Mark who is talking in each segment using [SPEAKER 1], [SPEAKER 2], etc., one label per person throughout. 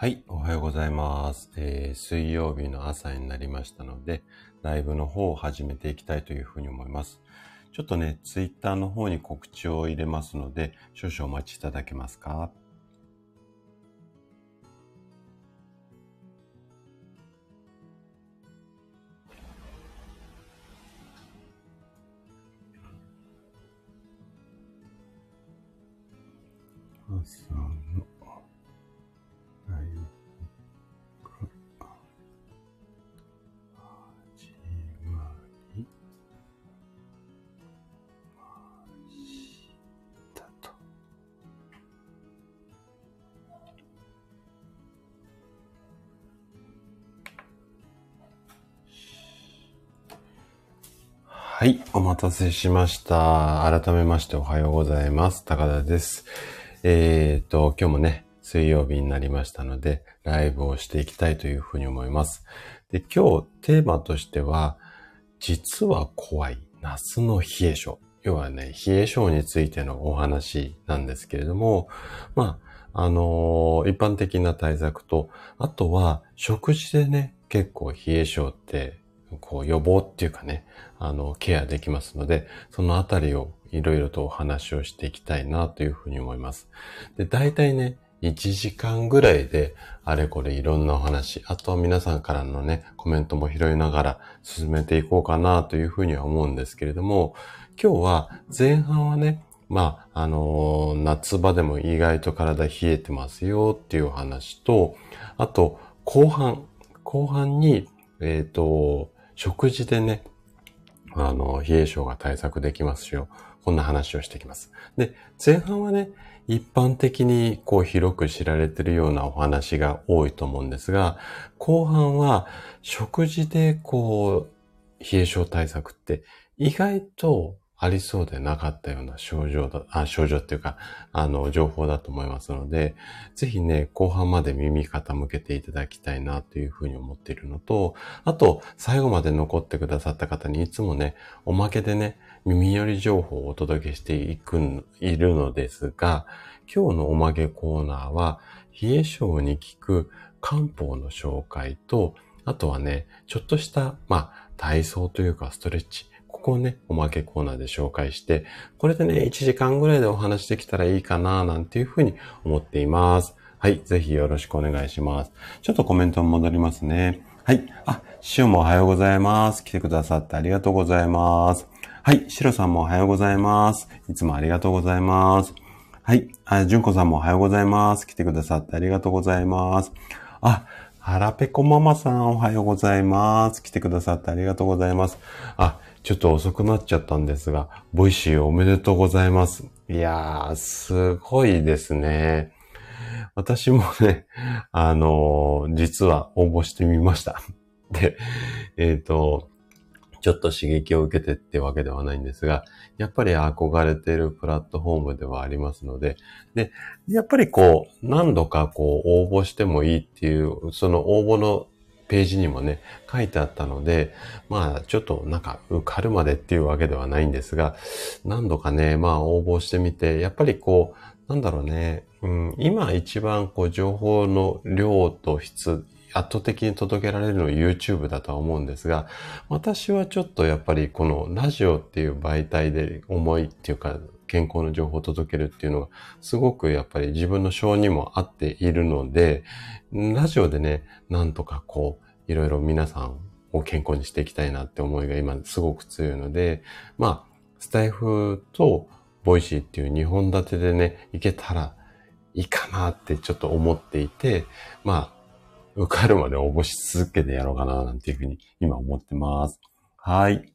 [SPEAKER 1] はい、おはようございます、えー水曜日の朝になりましたので、ライブの方を始めていきたいというふうに思います。ちょっとね、ツイッターの方に告知を入れますので、少々お待ちいただけますか？はい、お待たせしました。改めましておはようございます。高田です。えーと、今日もね、水曜日になりましたので、ライブをしていきたいというふうに思います。で、今日テーマとしては、実は怖い夏の冷え性。要はね、冷え性についてのお話なんですけれども、まあ、あのー一般的な対策と、あとは食事でね、結構冷え性って、こう予防っていうかね、あの、ケアできますので、そのあたりをいろいろとお話をしていきたいなというふうに思います。で、大体ね、1時間ぐらいで、あれこれいろんなお話、あとは皆さんからのね、コメントも拾いながら進めていこうかなというふうには思うんですけれども、今日は前半はね、まあ、あのー夏場でも意外と体冷えてますよっていうお話と、あと、後半、後半に、えっ、と、食事でね、あの、冷え性が対策できますよ。こんな話をしてきます。で、前半はね、一般的にこう広く知られてるようなお話が多いと思うんですが、後半は食事でこう、冷え性対策って意外とありそうでなかったような症状だ、あ、症状っていうか、あの、情報だと思いますので、ぜひね、後半まで耳傾けていただきたいなというふうに思っているのと、あと、最後まで残ってくださった方にいつもね、おまけでね、耳寄り情報をお届けしていくん、いるのですが、今日のおまけコーナーは、冷え性に効く漢方の紹介と、あとはね、ちょっとした、まあ、体操というかストレッチ、ここをね、おまけコーナーで紹介して、これでね、1時間ぐらいでお話できたらいいかな、なんていうふうに思っています。はい、ぜひよろしくお願いします。ちょっとコメントに戻りますね。はい。あ、シオもおはようございます。来てくださってありがとうございます。はい。シロさんもおはようございます。いつもありがとうございます。はい。あ、ジュンコさんもおはようございます。来てくださってありがとうございます。あ、はらぺこママさんおはようございます。来てくださってありがとうございます。あ、ちょっと遅くなっちゃったんですが、 Voicy おめでとうございます。いやー、すごいですね。私もね、あのー実は応募してみました。で、えっ、と、ちょっと刺激を受けてってわけではないんですが、やっぱり憧れているプラットフォームではありますので、で、やっぱりこう、何度かこう、応募してもいいっていう、その応募のページにもね、書いてあったので、まあ、ちょっとなんか受かるまでっていうわけではないんですが、何度かね、まあ応募してみて、やっぱりこう、なんだろうね、うん、今一番こう情報の量と質、圧倒的に届けられるのは YouTube だとは思うんですが、私はちょっとやっぱりこのラジオっていう媒体で思いっていうか、健康の情報を届けるっていうのが、すごくやっぱり自分の性にも合っているので、ラジオでね、なんとかこう、いろいろ皆さんを健康にしていきたいなって思いが今すごく強いので、まあ、スタエフと Voicy っていう2本立てでね、いけたらいいかなってちょっと思っていて、まあ、受かるまで応募し続けてやろうかななんていうふうに今思ってます。はい。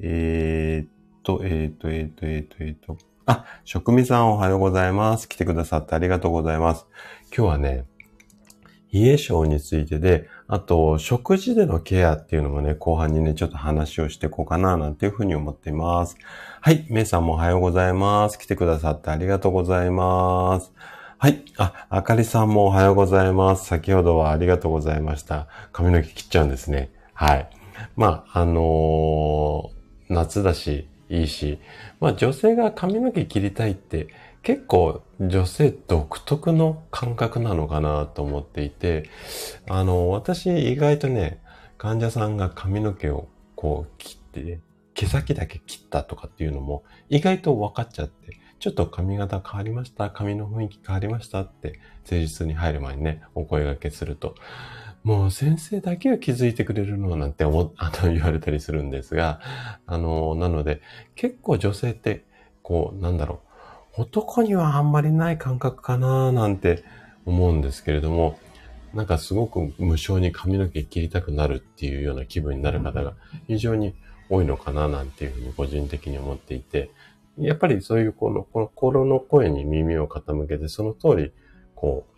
[SPEAKER 1] えー、っと、えー、っと、えー、っと、えー、っと、えー、っと。あ、職味さんおはようございます。来てくださってありがとうございます。今日はね、冷え性についてで、あと、食事でのケアっていうのもね、後半にね、ちょっと話をしていこうかな、なんていうふうに思っています。はい、めいさんもおはようございます。来てくださってありがとうございます。はい、あ、あかりさんもおはようございます。先ほどはありがとうございました。髪の毛切っちゃうんですね。はい。まあ、あのー夏だし、いいし、まあ女性が髪の毛切りたいって結構女性独特の感覚なのかなと思っていて、あの、私意外とね、患者さんが髪の毛をこう切って、毛先だけ切ったとかっていうのも意外と分かっちゃって、ちょっと髪型変わりました髪の雰囲気変わりましたって施術に入る前にね、お声掛けすると、もう先生だけは気づいてくれるのなんて思、あの、言われたりするんですが、あの、なので、結構女性って、こう、なんだろう、男にはあんまりない感覚かななんて思うんですけれども、なんかすごく無償に髪の毛切りたくなるっていうような気分になる方が非常に多いのかななんていうふうに個人的に思っていて、やっぱりそういうこの心の声に耳を傾けて、その通り、こう、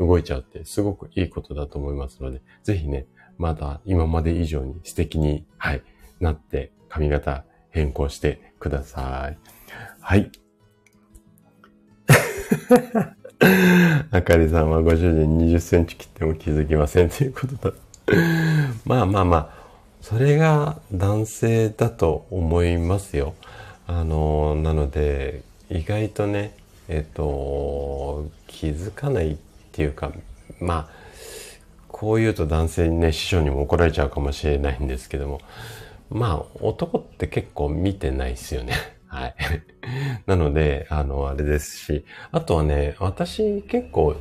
[SPEAKER 1] 動いちゃうってすごくいいことだと思いますので、ぜひね、まだ今まで以上に素敵に、はい、なって髪型変更してください。はい。あかりさんはご主人20センチ切っても気づきませんということだ。まあまあまあ、それが男性だと思いますよ。あの、なので、意外とね、えっ、と、気づかないていうか、まあ、こう言うと男性にね、師匠にも怒られちゃうかもしれないんですけども、まあ、男って結構見てないですよね。はい。なので、あの、あれですし、あとはね、私結構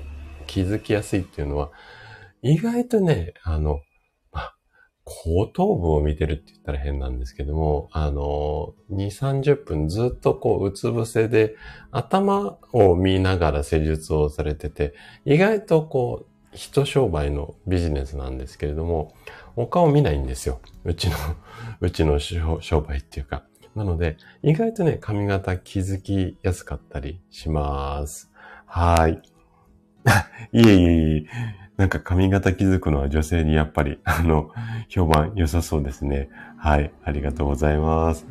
[SPEAKER 1] 気づきやすいっていうのは、意外とね、あの、後頭部を見てるって言ったら変なんですけども、あの、2、30分ずっとこう、うつ伏せで、頭を見ながら施術をされてて、意外とこう、人商売のビジネスなんですけれども、お顔見ないんですよ。うちの、うちの商売っていうか。なので、意外とね、髪型気づきやすかったりします。はい。いえいえいえ。なんか髪型気づくのは女性にやっぱり、あの、評判良さそうですね。はい。ありがとうございます。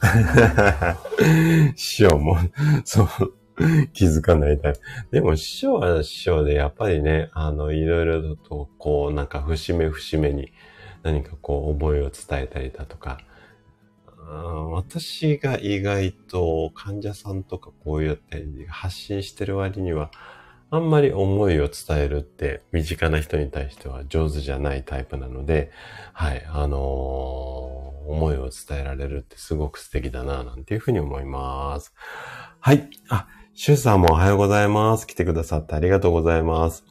[SPEAKER 1] 師匠も、そう、気づかないタイプ。でも師匠は師匠で、やっぱりね、あの、いろいろと、こう、なんか節目節目に何かこう、思いを伝えたりだとか、私が意外と患者さんとかこうやって発信してる割には、あんまり思いを伝えるって身近な人に対しては上手じゃないタイプなので、はい、あのー、思いを伝えられるってすごく素敵だな、なんていうふうに思います。はい。あ、シュウさんもおはようございます。来てくださってありがとうございます。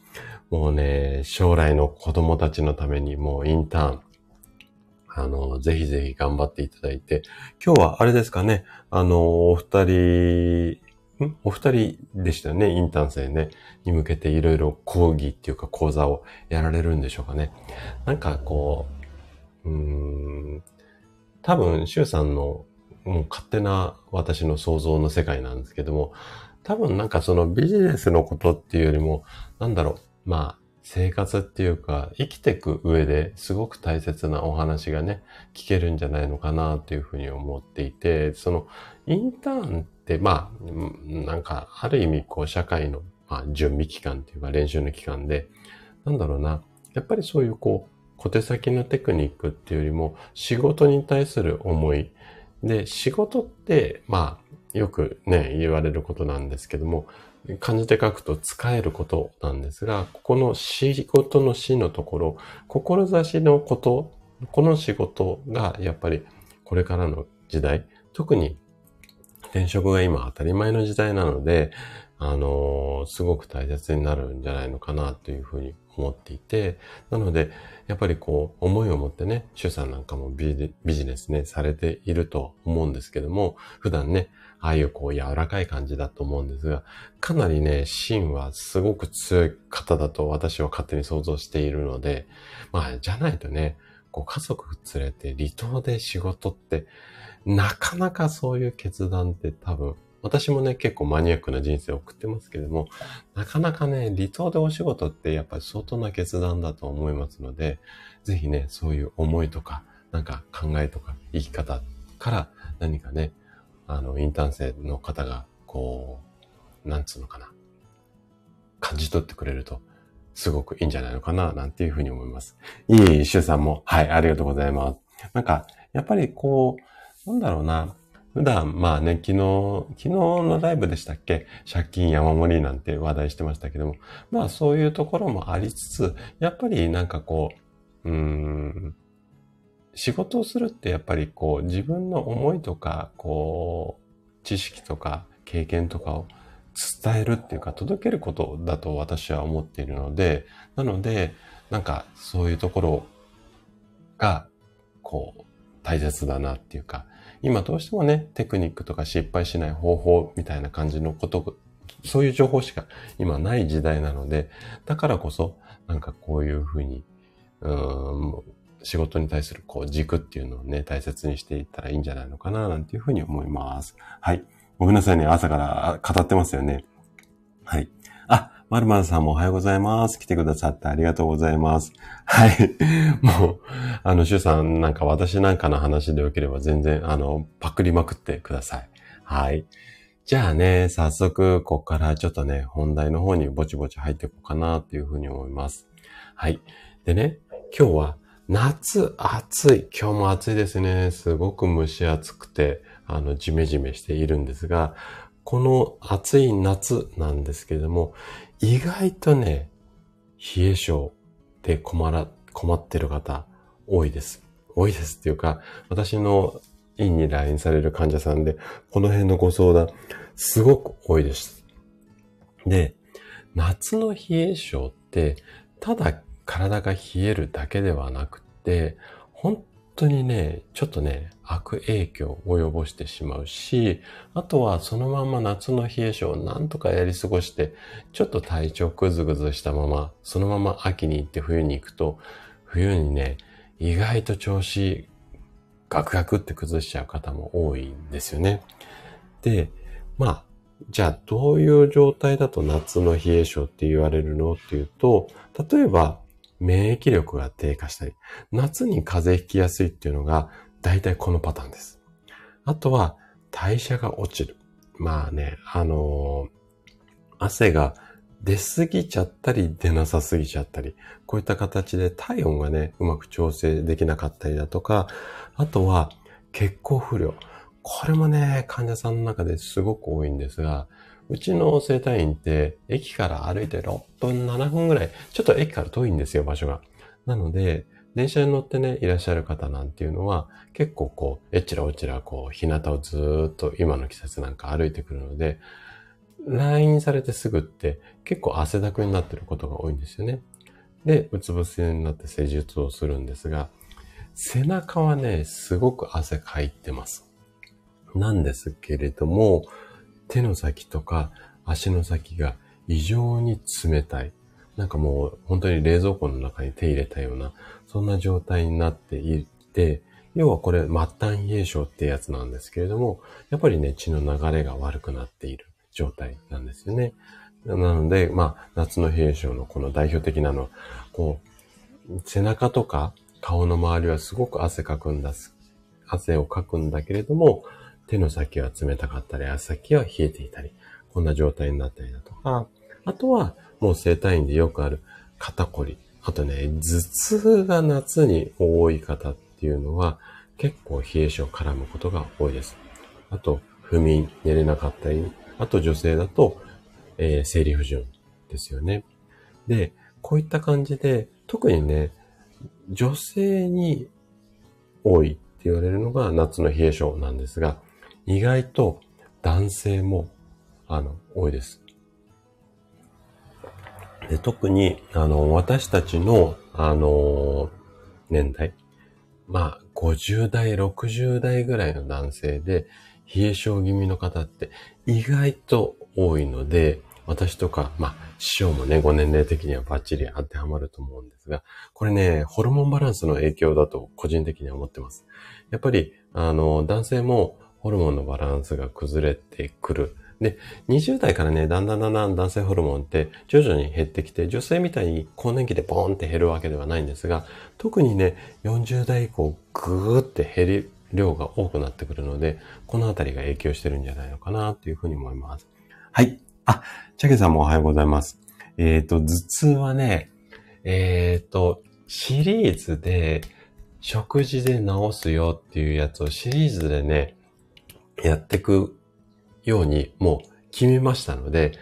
[SPEAKER 1] もうね、将来の子供たちのためにもうインターン、あの、ぜひぜひ頑張っていただいて、今日はあれですかね、あの、お二人、お二人でしたよね、インターン生ね、に向けていろいろ講義っていうか講座をやられるんでしょうかね。なんかこう、うん、多分、シュウさんのもう勝手な私の想像の世界なんですけども、多分なんかそのビジネスのことっていうよりも、なんだろう、まあ、生活っていうか、生きていく上ですごく大切なお話がね、聞けるんじゃないのかなっていうふうに思っていて、そのインターンって、まあ、なんか、ある意味、こう、社会の、まあ、準備期間っていうか、練習の期間で、なんだろうな、やっぱりそういう、こう、小手先のテクニックっていうよりも、仕事に対する思い。で、仕事って、まあ、よくね、言われることなんですけども、漢字で書くと使えることなんですが、ここの仕事の死のところ、志のこと、この仕事がやっぱりこれからの時代、特に転職が今当たり前の時代なので、あのー、すごく大切になるんじゃないのかなというふうに思っていて、なので、やっぱりこう、思いを持ってね、主さんなんかもビジネスね、されていると思うんですけども、普段ね、ああいうこう柔らかい感じだと思うんですが、かなりね、芯はすごく強い方だと私は勝手に想像しているので、まあ、じゃないとね、こう家族連れて離島で仕事ってなかなかそういう決断って多分、私もね、結構マニアックな人生を送ってますけども、なかなかね、離島でお仕事ってやっぱり相当な決断だと思いますので、ぜひね、そういう思いとか、なんか考えとか生き方から何かね、あの、インターン生の方が、こう、なんつうのかな、感じ取ってくれると、すごくいいんじゃないのかな、なんていうふうに思います。いい、シュさんも、はい、ありがとうございます。なんか、やっぱりこう、なんだろうな。普段、まあね、昨日、昨日のライブでしたっけ？借金山盛りなんて話題してましたけども、まあそういうところもありつつ、やっぱりなんかこう、うーん、仕事をするってやっぱりこう自分の思いとか、こう、知識とか経験とかを伝えるっていうか届けることだと私は思っているので、なので、なんかそういうところが、こう、大切だなっていうか、今どうしてもね、テクニックとか失敗しない方法みたいな感じのこと、そういう情報しか今ない時代なので、だからこそ、なんかこういうふうに、うん仕事に対するこう軸っていうのをね、大切にしていったらいいんじゃないのかな、なんていうふうに思います。はい。ごめんなさいね。朝から語ってますよね。はい。あ、まるまるさんもおはようございます。来てくださってありがとうございます。はい。もう、あの、シュさんなんか私なんかの話でよければ全然、あの、パクりまくってください。はい。じゃあね、早速、ここからちょっとね、本題の方にぼちぼち入っていこうかなっていうふうに思います。はい。でね、今日は夏暑い。今日も暑いですね。すごく蒸し暑くて、あの、ジメジメしているんですが、この暑い夏なんですけれども、意外とね、冷え性で困ら、困ってる方多いです。多いですっていうか、私の院に来院される患者さんで、この辺のご相談、すごく多いです。で、夏の冷え性って、ただ体が冷えるだけではなくて、本当にね、ちょっとね、悪影響を及ぼしてしまうし、あとはそのまま夏の冷え性をなんとかやり過ごして、ちょっと体調ぐずぐずしたまま、そのまま秋に行って冬に行くと、冬にね、意外と調子ガクガクって崩しちゃう方も多いんですよね。で、まあ、じゃあどういう状態だと夏の冷え性って言われるのっていうと、例えば免疫力が低下したり、夏に風邪ひきやすいっていうのが、大体このパターンです。あとは、代謝が落ちる。まあね、あのー、汗が出すぎちゃったり、出なさすぎちゃったり、こういった形で体温がね、うまく調整できなかったりだとか、あとは、血行不良。これもね、患者さんの中ですごく多いんですが、うちの生体院って駅から歩いて6分、7分ぐらい、ちょっと駅から遠いんですよ、場所が。なので、電車に乗ってね、いらっしゃる方なんていうのは、結構こう、えちらおちらこう、日向をずっと今の季節なんか歩いてくるので、来院されてすぐって結構汗だくになってることが多いんですよね。で、うつ伏せになって施術をするんですが、背中はね、すごく汗かいてます。なんですけれども、手の先とか足の先が異常に冷たい。なんかもう本当に冷蔵庫の中に手入れたような、そんな状態になっていて、要はこれ末端冷え症ってやつなんですけれども、やっぱりね、血の流れが悪くなっている状態なんですよね。なので、まあ、夏の冷え症のこの代表的なのは、こう、背中とか顔の周りはすごく汗かくんだ、汗をかくんだけれども、手の先は冷たかったり、足先は冷えていたり、こんな状態になったりだとか、あとは、もう生体院でよくある肩こり。あとね、頭痛が夏に多い方っていうのは、結構冷え性絡むことが多いです。あと、不眠、寝れなかったり、あと女性だと、えー、生理不順ですよね。で、こういった感じで、特にね、女性に多いって言われるのが夏の冷え性なんですが、意外と男性も、あの、多いです。で特に、あの、私たちの、あの、年代、まあ、50代、60代ぐらいの男性で、冷え性気味の方って意外と多いので、私とか、まあ、師匠もね、ご年齢的にはバッチリ当てはまると思うんですが、これね、ホルモンバランスの影響だと個人的には思ってます。やっぱり、あの、男性もホルモンのバランスが崩れてくる。で、20代からね、だんだんだんだん男性ホルモンって徐々に減ってきて、女性みたいに更年期でポーンって減るわけではないんですが、特にね、40代以降ぐーって減り、量が多くなってくるので、このあたりが影響してるんじゃないのかなというふうに思います。はい。あ、チャケさんもおはようございます。えっ、ー、と、頭痛はね、えっ、ー、と、シリーズで食事で治すよっていうやつをシリーズでね、やっていくようにもう決めましたので、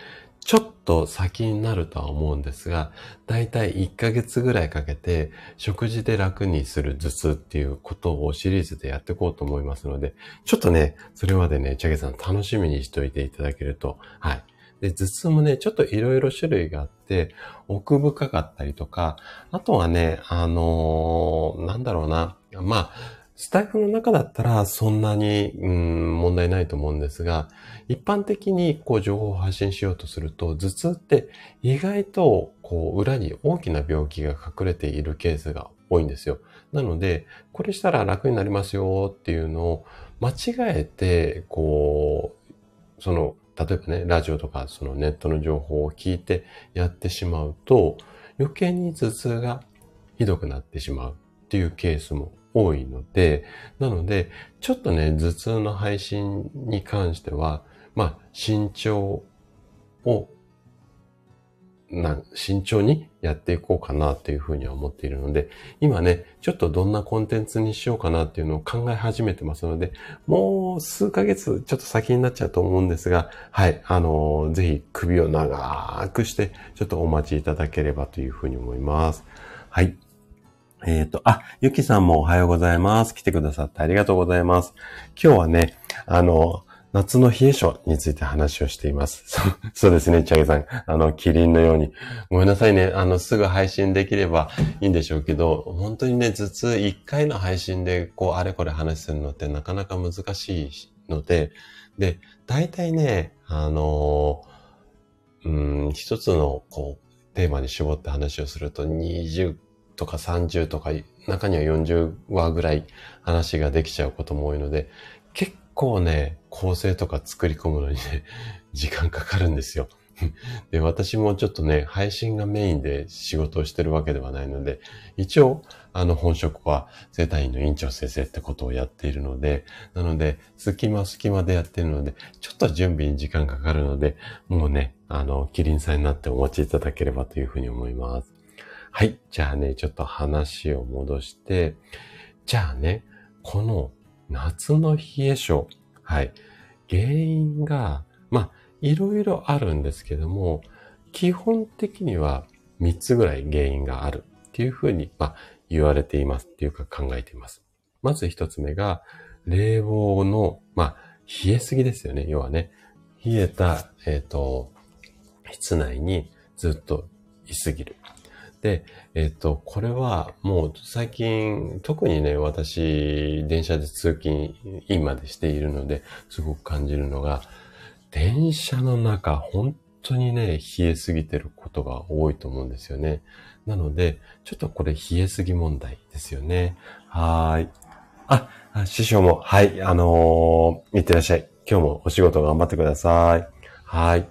[SPEAKER 1] ちょっと先になるとは思うんですが、だいたい1ヶ月ぐらいかけて食事で楽にする頭痛っていうことをシリーズでやっていこうと思いますので、ちょっとね、それまでね、チャゲさん楽しみにしておいていただけると、はい。で、頭痛もね、ちょっといろいろ種類があって、奥深かったりとか、あとはね、あのー、なんだろうな。まあ、スタイフの中だったらそんなに、うん、問題ないと思うんですが、一般的にこう情報を発信しようとすると、頭痛って意外とこう裏に大きな病気が隠れているケースが多いんですよ。なので、これしたら楽になりますよっていうのを間違えて、こう、その例えばね、ラジオとかそのネットの情報を聞いてやってしまうと、余計に頭痛がひどくなってしまうっていうケースも多いので、なので、ちょっとね、頭痛の配信に関しては、まあ、慎重をな、慎重にやっていこうかなというふうには思っているので、今ね、ちょっとどんなコンテンツにしようかなっていうのを考え始めてますので、もう数ヶ月ちょっと先になっちゃうと思うんですが、はい、あのー、ぜひ首を長くして、ちょっとお待ちいただければというふうに思います。はい。えっ、ー、と、あ、ゆきさんもおはようございます。来てくださってありがとうございます。今日はね、あの、夏の冷え性について話をしています。そう、そうですね、チャゲさん。あの、キリンのように。ごめんなさいね。あの、すぐ配信できればいいんでしょうけど、本当にね、頭痛1回の配信で、こう、あれこれ話するのってなかなか難しいので、で、大体ね、あのうん、一つの、こう、テーマに絞って話をすると、20とか30とか、中には40話ぐらい話ができちゃうことも多いので、結構ね、構成とか作り込むのにね、時間かかるんですよ。で、私もちょっとね、配信がメインで仕事をしてるわけではないので、一応、あの、本職は生体院の院長先生ってことをやっているので、なので、隙間隙間でやってるので、ちょっと準備に時間かかるので、もうね、あの、キリンさんになってお待ちいただければというふうに思います。はい。じゃあね、ちょっと話を戻して、じゃあね、この夏の冷え性。はい。原因が、まあ、いろいろあるんですけども、基本的には3つぐらい原因があるっていうふうに、まあ、言われていますっていうか考えています。まず1つ目が、冷房の、まあ、冷えすぎですよね。要はね、冷えた、えっ、ー、と、室内にずっと居すぎる。で、えっと、これはもう最近、特にね、私、電車で通勤、今でしているので、すごく感じるのが、電車の中、本当にね、冷えすぎてることが多いと思うんですよね。なので、ちょっとこれ冷えすぎ問題ですよね。はーい。あ、師匠も、はい、あのー、いってらっしゃい。今日もお仕事頑張ってください。はい。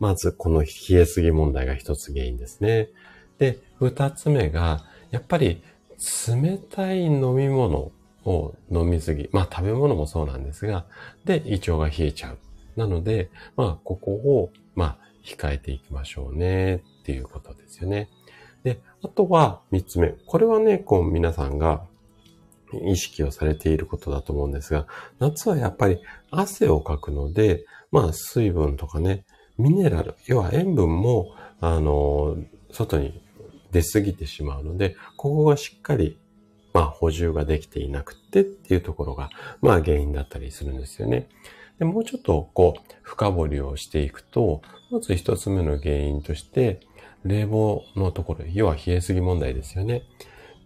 [SPEAKER 1] まず、この冷えすぎ問題が一つ原因ですね。で、二つ目が、やっぱり冷たい飲み物を飲みすぎ。まあ食べ物もそうなんですが、で、胃腸が冷えちゃう。なので、まあここを、まあ控えていきましょうねっていうことですよね。で、あとは三つ目。これはね、こう皆さんが意識をされていることだと思うんですが、夏はやっぱり汗をかくので、まあ水分とかね、ミネラル、要は塩分も、あの、外に出過ぎてしまうので、ここがしっかり、まあ補充ができていなくってっていうところが、まあ原因だったりするんですよね。でもうちょっとこう、深掘りをしていくと、まず一つ目の原因として、冷房のところ、要は冷えすぎ問題ですよね。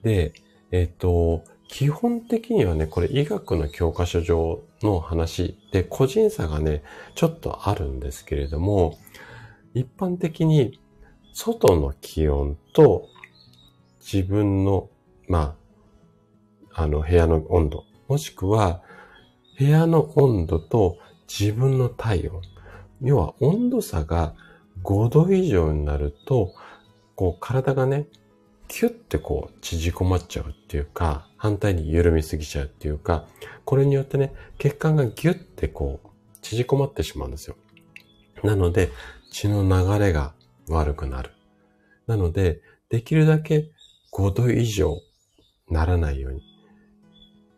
[SPEAKER 1] で、えっ、と、基本的にはね、これ医学の教科書上の話で個人差がね、ちょっとあるんですけれども、一般的に外の気温と自分の、まあ、あの部屋の温度、もしくは部屋の温度と自分の体温。要は温度差が5度以上になると、こう体がね、キュッてこう縮こまっちゃうっていうか、反対に緩みすぎちゃうっていうか、これによってね、血管がギュッてこう縮こまってしまうんですよ。なので、血の流れが悪くなる。なので、できるだけ5度以上ならないように。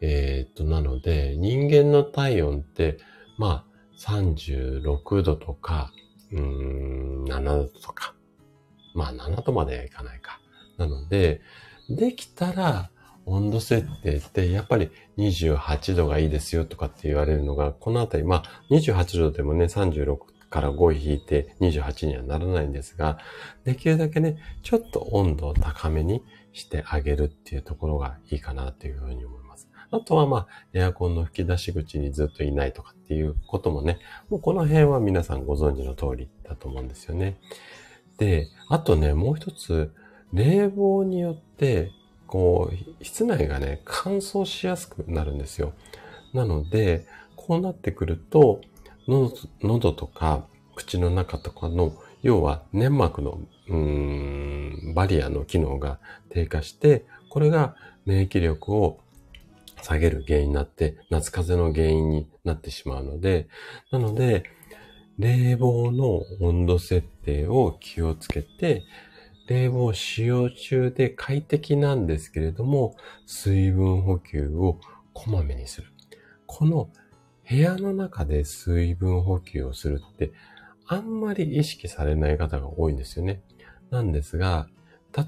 [SPEAKER 1] えー、っと、なので、人間の体温ってまあ、36度とか、うん、7度とか。まあ、7度まではいかないか。なので、できたら、温度設定ってやっぱり28度がいいですよとかって言われるのが、このあたり、まあ28度でもね、36から5引いて28にはならないんですが、できるだけね、ちょっと温度を高めにしてあげるっていうところがいいかなというふうに思います。あとはまあ、エアコンの吹き出し口にずっといないとかっていうこともね、もうこの辺は皆さんご存知の通りだと思うんですよね。で、あとね、もう一つ、冷房によってこう、室内がね、乾燥しやすくなるんですよ。なので、こうなってくると、喉とか口の中とかの、要は粘膜の、バリアの機能が低下して、これが免疫力を下げる原因になって、夏風邪の原因になってしまうので、なので、冷房の温度設定を気をつけて、冷房使用中で快適なんですけれども、水分補給をこまめにする。この部屋の中で水分補給をするって、あんまり意識されない方が多いんですよね。なんですが、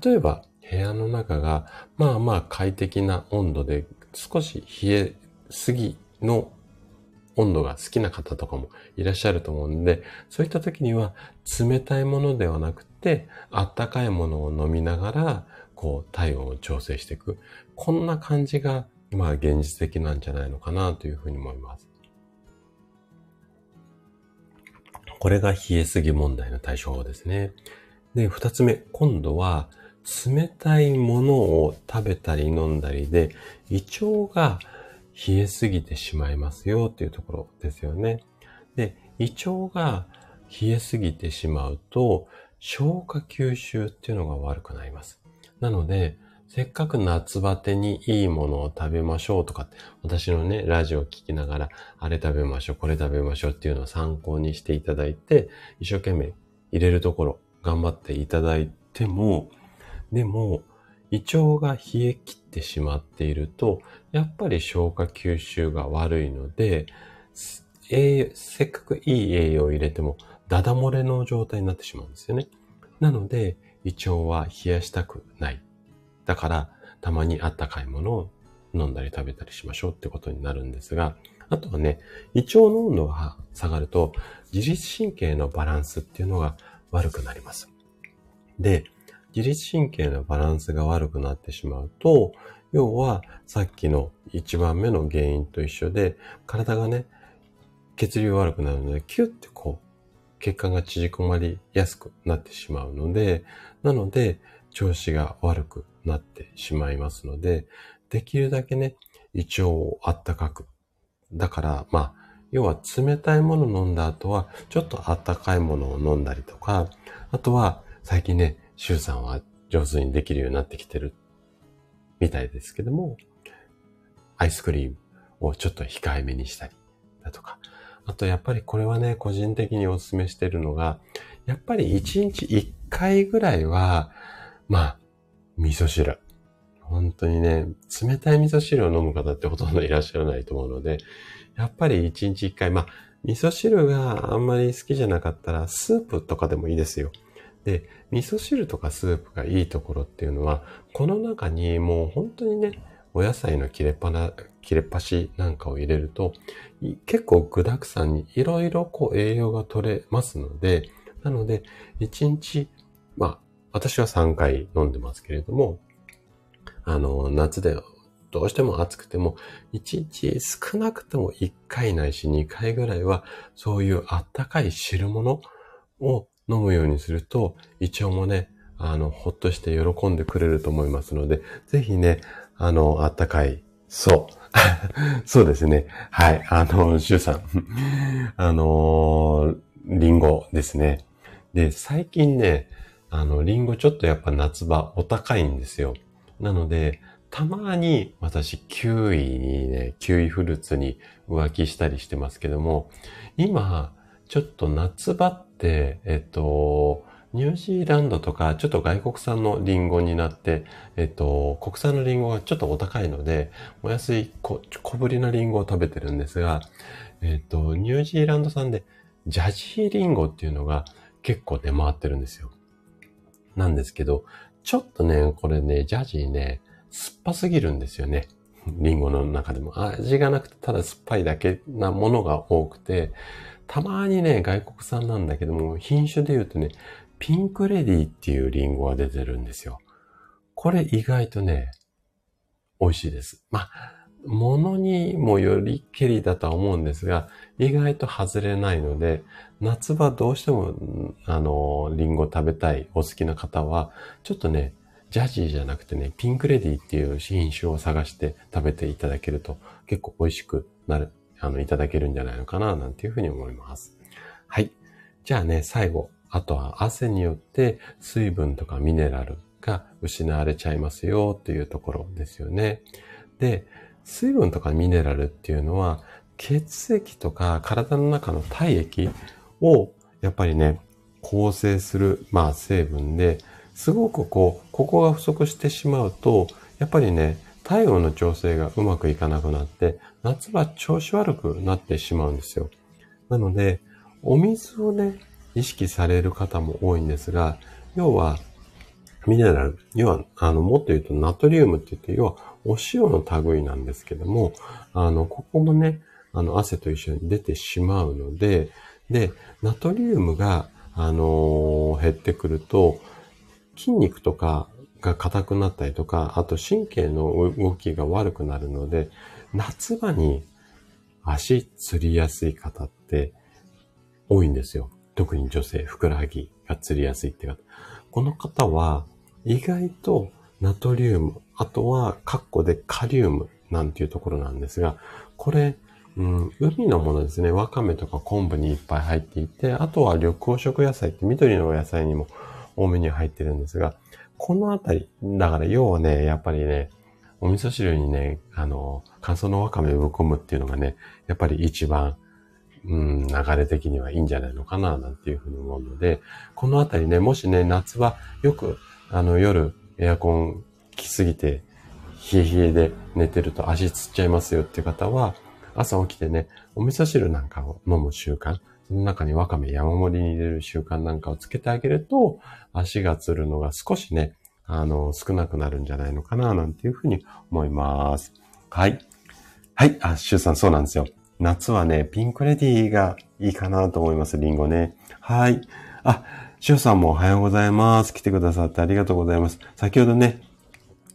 [SPEAKER 1] 例えば部屋の中がまあまあ快適な温度で少し冷えすぎの温度が好きな方とかもいらっしゃると思うんで、そういった時には冷たいものではなくて、あったかいものを飲みながら、こう、体温を調整していく。こんな感じが、まあ、現実的なんじゃないのかなというふうに思います。これが冷えすぎ問題の対処法ですね。で、二つ目、今度は、冷たいものを食べたり飲んだりで、胃腸が冷えすぎてしまいますよっていうところですよね。で、胃腸が冷えすぎてしまうと、消化吸収っていうのが悪くなります。なので、せっかく夏バテにいいものを食べましょうとか、私のね、ラジオを聞きながら、あれ食べましょう、これ食べましょうっていうのを参考にしていただいて、一生懸命入れるところ、頑張っていただいても、でも、胃腸が冷え切ってしまっていると、やっぱり消化吸収が悪いので、せっかくいい栄養を入れても、ダダ漏れの状態になってしまうんですよね。なので、胃腸は冷やしたくない。だから、たまにあったかいものを飲んだり食べたりしましょうってことになるんですが、あとはね、胃腸の温度が下がると、自律神経のバランスっていうのが悪くなります。で、自律神経のバランスが悪くなってしまうと、要はさっきの一番目の原因と一緒で、体がね、血流悪くなるので、キュッてこう、血管が縮こまりやすくなってしまうので、なので、調子が悪くなってしまいますので、できるだけね、胃腸をあったかく。だから、まあ、要は冷たいものを飲んだ後は、ちょっとあったかいものを飲んだりとか、あとは、最近ね、シュウさんは上手にできるようになってきてるみたいですけども、アイスクリームをちょっと控えめにしたりだとか、あとやっぱりこれはね、個人的にお勧めしてるのが、やっぱり1日1回ぐらいは、まあ、味噌汁。本当にね、冷たい味噌汁を飲む方ってほとんどいらっしゃらないと思うので、やっぱり1日1回、まあ、味噌汁があんまり好きじゃなかったら、スープとかでもいいですよ。で、味噌汁とかスープがいいところっていうのは、この中にもう本当にね、お野菜の切れっぱな、切れっ端なんかを入れると、結構具沢山にいろいろこう栄養が取れますので、なので、1日、まあ、私は3回飲んでますけれども、あの、夏でどうしても暑くても、1日少なくとも1回ないし2回ぐらいは、そういうあったかい汁物を飲むようにすると、胃腸もね、あの、ほっとして喜んでくれると思いますので、ぜひね、あの、あったかい、そう。そうですね。はい。あの、シュウさん。あの、リンゴですね。で、最近ね、あの、リンゴちょっとやっぱ夏場お高いんですよ。なので、たまに私、キウイにね、キウイフルーツに浮気したりしてますけども、今、ちょっと夏場って、えっと、ニュージーランドとか、ちょっと外国産のリンゴになって、えっと、国産のリンゴがちょっとお高いので、お安い小ぶりなリンゴを食べてるんですが、えっ、と、ニュージーランド産でジャジーリンゴっていうのが結構出回ってるんですよ。なんですけど、ちょっとね、これね、ジャジーね、酸っぱすぎるんですよね。リンゴの中でも。味がなくて、ただ酸っぱいだけなものが多くて、たまにね、外国産なんだけども、品種で言うとね、ピンクレディっていうリンゴが出てるんですよ。これ意外とね、美味しいです。まあ、ものにもよりけりだとは思うんですが、意外と外れないので、夏場どうしても、あの、リンゴ食べたいお好きな方は、ちょっとね、ジャジーじゃなくてね、ピンクレディっていう品種を探して食べていただけると結構美味しくなる、あの、いただけるんじゃないのかな、なんていうふうに思います。はい。じゃあね、最後。あとは汗によって水分とかミネラルが失われちゃいますよっていうところですよね。で、水分とかミネラルっていうのは血液とか体の中の体液をやっぱりね、構成する、まあ成分で、すごくこう、ここが不足してしまうと、やっぱりね、体温の調整がうまくいかなくなって、夏場調子悪くなってしまうんですよ。なので、お水をね、意識される方も多いんですが、要は、ミネラル、要は、あの、もっと言うとナトリウムって言って、要は、お塩の類なんですけども、あの、ここもね、あの、汗と一緒に出てしまうので、で、ナトリウムが、あのー、減ってくると、筋肉とかが硬くなったりとか、あと神経の動きが悪くなるので、夏場に足つりやすい方って多いんですよ。特に女性、ふくらはぎがつりやすいって方。この方は意外とナトリウム、あとはカッコでカリウムなんていうところなんですが、これ、うん、海のものですね。わかめとか昆布にいっぱい入っていて、あとは緑黄色野菜って緑の野菜にも多めに入ってるんですが、このあたり、だから要はね、やっぱりね、お味噌汁にね、あの、乾燥のわかめをぶ込むっていうのがね、やっぱり一番、うん、流れ的にはいいんじゃないのかな、なんていうふうに思うので、このあたりね、もしね、夏はよく、あの、夜、エアコンきすぎて、冷え冷えで寝てると足つっちゃいますよっていう方は、朝起きてね、お味噌汁なんかを飲む習慣、その中にわかめ山盛りに入れる習慣なんかをつけてあげると、足がつるのが少しね、あの、少なくなるんじゃないのかな、なんていうふうに思います。はい。はい。あ、シュウさん、そうなんですよ。夏はね、ピンクレディーがいいかなと思います、リンゴね。はい。あ、シュウさんもおはようございます。来てくださってありがとうございます。先ほどね、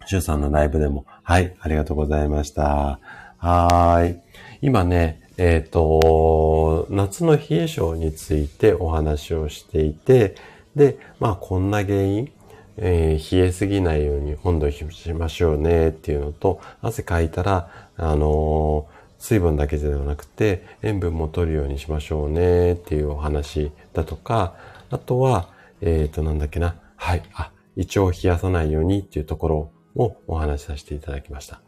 [SPEAKER 1] シュウさんのライブでも、はい、ありがとうございました。はーい。今ね、えっ、ー、と、夏の冷え性についてお話をしていて、で、まあこんな原因、えー、冷えすぎないように温度をしましょうねっていうのと、汗かいたら、あのー、水分だけではなくて塩分も取るようにしましょうねっていうお話だとか、あとは、えっ、ー、と、なんだっけな。はい。あ、胃腸を冷やさないようにっていうところをお話しさせていただきました。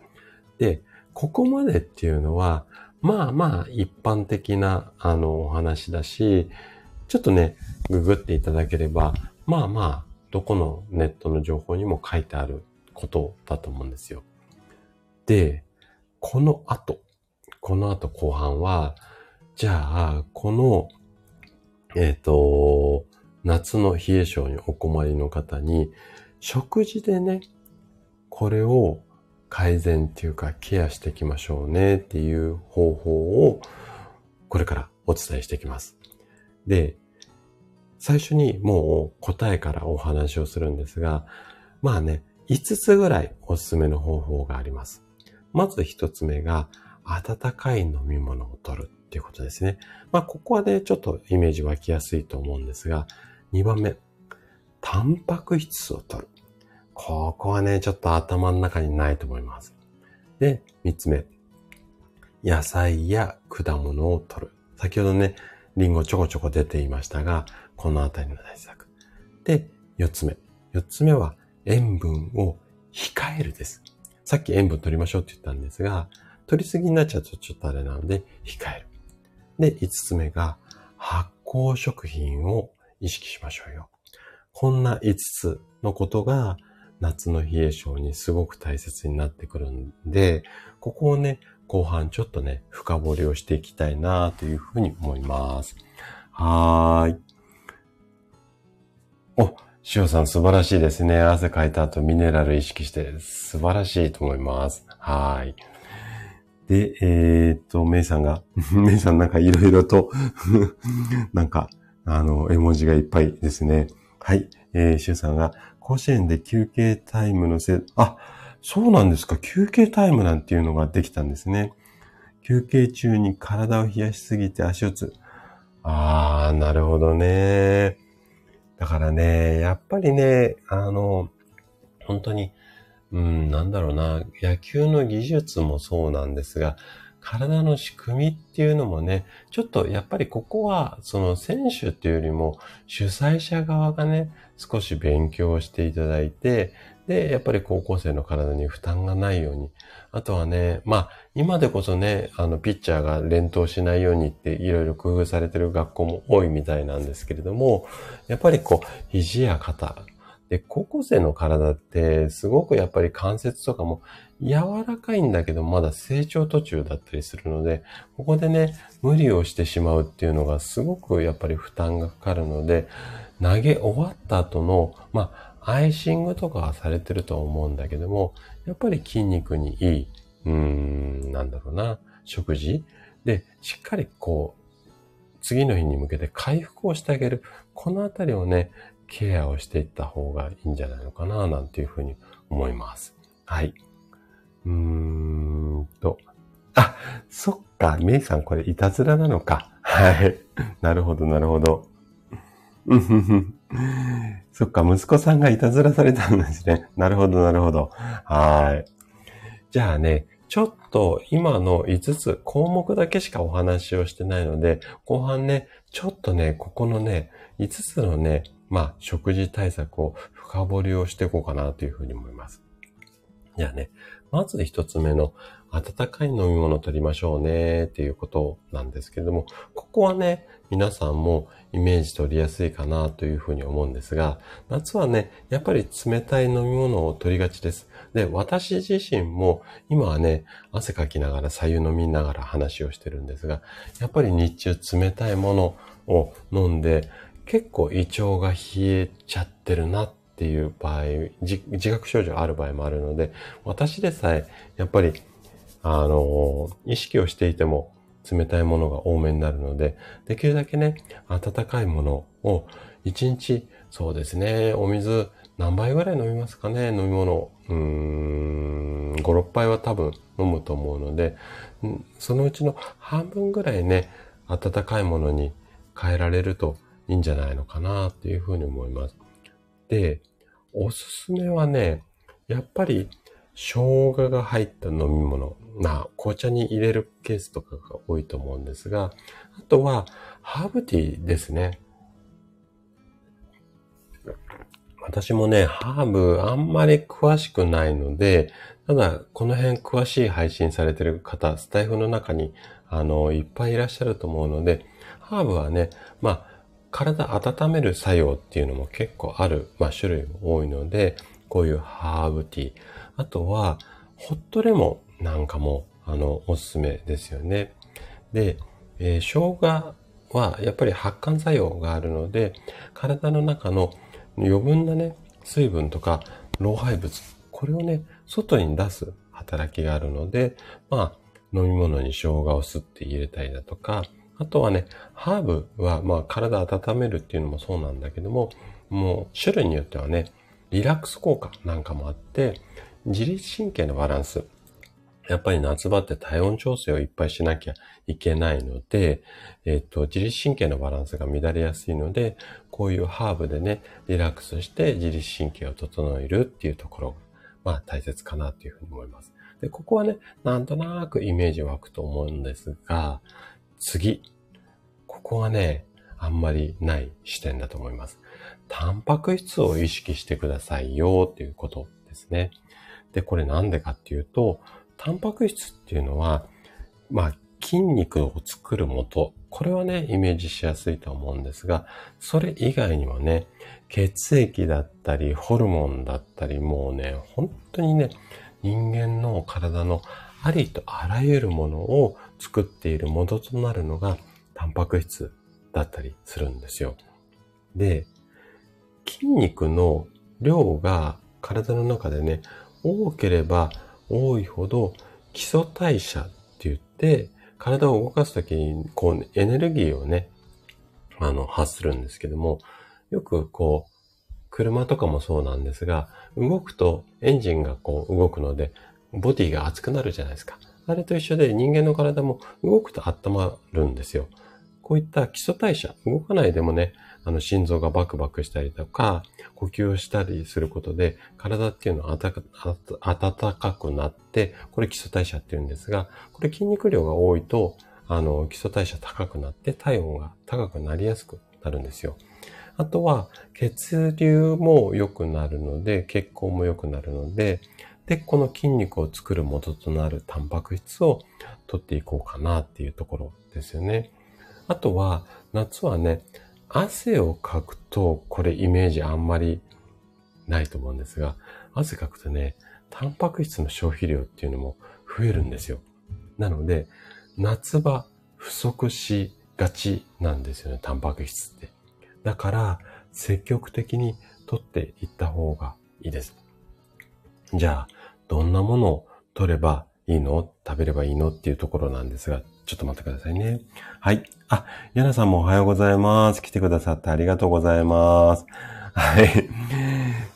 [SPEAKER 1] で、ここまでっていうのは、まあまあ一般的なあのお話だし、ちょっとね、ググっていただければ、まあまあ、どこのネットの情報にも書いてあることだと思うんですよ。で、この後、この後後半は、じゃあ、この、えっ、ー、と、夏の冷え性にお困りの方に、食事でね、これを改善っていうかケアしていきましょうねっていう方法をこれからお伝えしていきます。で、最初にもう答えからお話をするんですが、まあね、5つぐらいおすすめの方法があります。まず1つ目が、温かい飲み物を取るっていうことですね。まあ、ここはね、ちょっとイメージ湧きやすいと思うんですが、2番目、タンパク質を取る。ここはね、ちょっと頭の中にないと思います。で、三つ目。野菜や果物を取る。先ほどね、リンゴちょこちょこ出ていましたが、このあたりの対策。で、四つ目。四つ目は塩分を控えるです。さっき塩分取りましょうって言ったんですが、取りすぎになっちゃうとちょっとあれなので、控える。で、五つ目が発酵食品を意識しましょうよ。こんな五つのことが夏の冷え性にすごく大切になってくるんで、ここをね、後半ちょっとね、深掘りをしていきたいなというふうに思います。はーい。お、塩さん素晴らしいですね。汗かいた後ミネラル意識して素晴らしいと思います。はーい。で、えー、っと、メイさんが、メイさんなんかいろいろと なんか、あの、絵文字がいっぱいですね。はい。えー、シュさんが、甲子園で休憩タイムのせ、あ、そうなんですか。休憩タイムなんていうのができたんですね。休憩中に体を冷やしすぎて足をつ、あー、なるほどね。だからね、やっぱりね、あの、本当に、うん、なんだろうな、野球の技術もそうなんですが、体の仕組みっていうのもね、ちょっとやっぱりここは、その選手っていうよりも主催者側がね、少し勉強していただいて、で、やっぱり高校生の体に負担がないように。あとはね、まあ、今でこそね、あの、ピッチャーが連投しないようにっていろいろ工夫されてる学校も多いみたいなんですけれども、やっぱりこう、肘や肩。で、高校生の体ってすごくやっぱり関節とかも柔らかいんだけどまだ成長途中だったりするので、ここでね、無理をしてしまうっていうのがすごくやっぱり負担がかかるので、投げ終わった後の、まあ、アイシングとかはされてると思うんだけども、やっぱり筋肉にいい、うーん、なんだろうな、食事で、しっかりこう、次の日に向けて回復をしてあげる。このあたりをね、ケアをしていった方がいいんじゃないのかな、なんていうふうに思います。はい。うーんと。あ、そっか。メイさんこれいたずらなのか。はい。なるほど、なるほど。そっか、息子さんがいたずらされたんですね。なるほど、なるほど。はい。じゃあね、ちょっと今の5つ項目だけしかお話をしてないので、後半ね、ちょっとね、ここのね、5つのね、まあ、食事対策を深掘りをしていこうかなというふうに思います。じゃあね、まず一つ目の温かい飲み物を取りましょうねっていうことなんですけれども、ここはね、皆さんもイメージ取りやすいかなというふうに思うんですが、夏はね、やっぱり冷たい飲み物を取りがちです。で、私自身も今はね、汗かきながら左右飲みながら話をしてるんですが、やっぱり日中冷たいものを飲んで、結構胃腸が冷えちゃってるなっていう場合、自覚症状ある場合もあるので、私でさえ、やっぱり、あの、意識をしていても冷たいものが多めになるので、できるだけね、温かいものを1日、そうですね、お水何杯ぐらい飲みますかね、飲み物。うーん、5、6杯は多分飲むと思うので、そのうちの半分ぐらいね、温かいものに変えられるといいんじゃないのかなっていうふうに思います。で、おすすめはね、やっぱり生姜が入った飲み物。まあ、紅茶に入れるケースとかが多いと思うんですが、あとは、ハーブティーですね。私もね、ハーブあんまり詳しくないので、ただ、この辺詳しい配信されてる方、スタイフの中に、あの、いっぱいいらっしゃると思うので、ハーブはね、まあ、体温める作用っていうのも結構ある、まあ種類も多いので、こういうハーブティー。あとは、ホットレモンなんかも、あの、おすすめですよね。で、えー、生姜はやっぱり発汗作用があるので、体の中の余分なね、水分とか老廃物、これをね、外に出す働きがあるので、まあ、飲み物に生姜をすって入れたりだとか、あとはね、ハーブは、まあ、体温めるっていうのもそうなんだけども、もう、種類によってはね、リラックス効果なんかもあって、自律神経のバランス。やっぱり夏場って体温調整をいっぱいしなきゃいけないので、えっ、と、自律神経のバランスが乱れやすいので、こういうハーブでね、リラックスして自律神経を整えるっていうところが、まあ大切かなっていうふうに思います。で、ここはね、なんとなくイメージ湧くと思うんですが、次。ここはね、あんまりない視点だと思います。タンパク質を意識してくださいよっていうことですね。で、これなんでかっていうと、タンパク質っていうのは、まあ、筋肉を作る元。これはね、イメージしやすいと思うんですが、それ以外にはね、血液だったり、ホルモンだったり、もうね、本当にね、人間の体のありとあらゆるものを作っている元となるのがタンパク質だったりするんですよ。で、筋肉の量が体の中でね、多ければ多いほど基礎代謝って言って、体を動かすときに、こう、エネルギーをね、あの、発するんですけども、よくこう、車とかもそうなんですが、動くとエンジンがこう動くので、ボディが熱くなるじゃないですか。あれと一緒で人間の体も動くと温まるんですよ。こういった基礎代謝、動かないでもね、あの心臓がバクバクしたりとか、呼吸をしたりすることで、体っていうのは暖かくなって、これ基礎代謝って言うんですが、これ筋肉量が多いと、あの、基礎代謝高くなって体温が高くなりやすくなるんですよ。あとは、血流も良くなるので、血行も良くなるので、で、この筋肉を作る元となるタンパク質を取っていこうかなっていうところですよね。あとは、夏はね、汗をかくと、これイメージあんまりないと思うんですが、汗かくとね、タンパク質の消費量っていうのも増えるんですよ。なので、夏場不足しがちなんですよね、タンパク質って。だから、積極的に取っていった方がいいです。じゃあ、どんなものを取ればいいの？食べればいいの？っていうところなんですが、ちょっと待ってくださいね。はい。あ、ヤナさんもおはようございます。来てくださってありがとうございます。はい。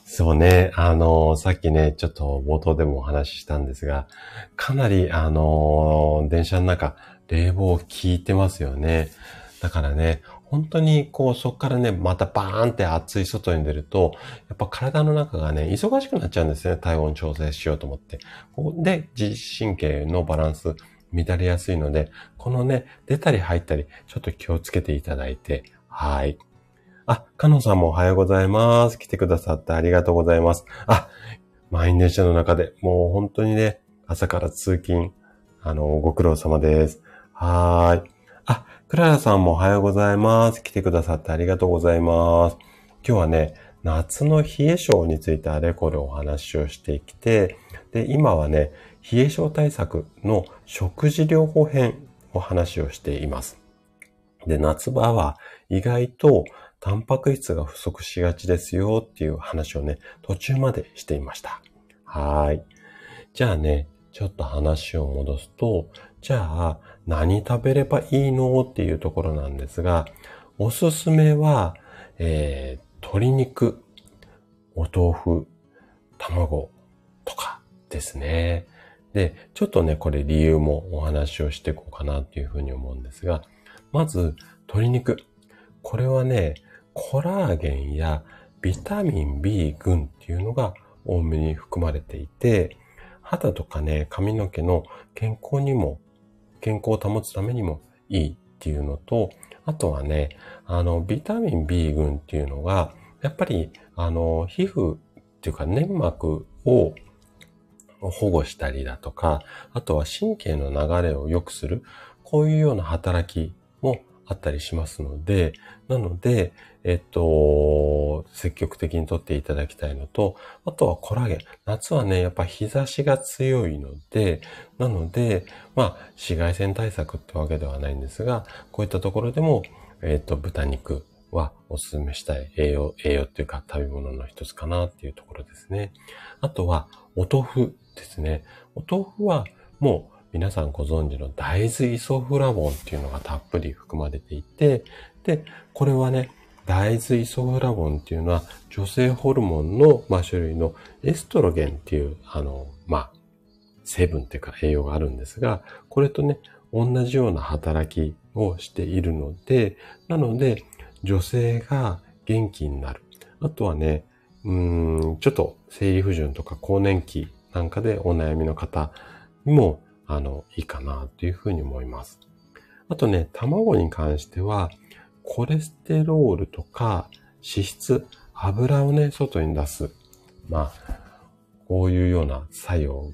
[SPEAKER 1] そうね、あの、さっきね、ちょっと冒頭でもお話ししたんですが、かなり、あの、電車の中、冷房効いてますよね。だからね、本当にこうそこからね、またバーンって暑い外に出ると、やっぱ体の中がね、忙しくなっちゃうんですね。体温調整しようと思って。で、自律神経のバランス乱れやすいので、このね、出たり入ったり、ちょっと気をつけていただいて、はい。あ、かのさんもおはようございます。来てくださってありがとうございます。あ、満員電車の中で、もう本当にね、朝から通勤、あの、ご苦労様です。はーい。クララさんもおはようございます。来てくださってありがとうございます。今日はね、夏の冷え性についてあれこれお話をしてきて、で、今はね、冷え性対策の食事療法編お話をしています。で、夏場は意外とタンパク質が不足しがちですよっていう話をね、途中までしていました。はい。じゃあね、ちょっと話を戻すと、じゃあ何食べればいいの？っていうところなんですが、おすすめは、えー、鶏肉、お豆腐、卵とかですね。で、ちょっとね、これ理由もお話をしていこうかなっていうふうに思うんですが、まず、鶏肉。これはね、コラーゲンやビタミン B 群っていうのが多めに含まれていて、肌とかね、髪の毛の健康にも健康を保つためにもいいっていうのと、あとはね、あの、ビタミン B 群っていうのが、やっぱり、あの、皮膚っていうか粘膜を保護したりだとか、あとは神経の流れを良くする、こういうような働きあったりしますので、なので、えっと、積極的にとっていただきたいのと、あとはコラーゲン。夏はね、やっぱ日差しが強いので、なので、まあ、紫外線対策ってわけではないんですが、こういったところでも、えっと、豚肉はお勧めしたい栄養、栄養っていうか食べ物の一つかなっていうところですね。あとは、お豆腐ですね。お豆腐はもう皆さんご存知の大豆イソフラボンっていうのがたっぷり含まれていて、で、これはね、大豆イソフラボンっていうのは女性ホルモンの、まあ、種類のエストロゲンっていう、あの、まあ、成分っていうか栄養があるんですが、これとね、同じような働きをしているので、なので、女性が元気になる。あとはね、うん、ちょっと生理不順とか更年期なんかでお悩みの方にもあの、いいかなというふうに思います。あとね、卵に関しては、コレステロールとか脂質、油をね、外に出す。まあ、こういうような作用。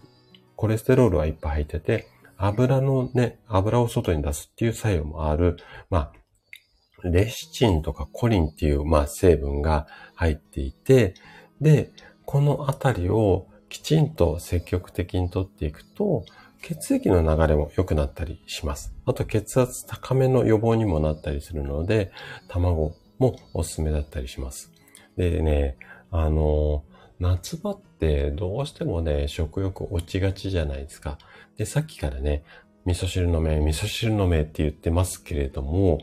[SPEAKER 1] コレステロールはいっぱい入ってて、油のね、油を外に出すっていう作用もある。まあ、レシチンとかコリンっていう、まあ、成分が入っていて、で、このあたりをきちんと積極的にとっていくと、血液の流れも良くなったりします。あと血圧高めの予防にもなったりするので、卵もおすすめだったりします。でね、あの、夏場ってどうしてもね、食欲落ちがちじゃないですか。で、さっきからね、味噌汁飲め、味噌汁飲めって言ってますけれども、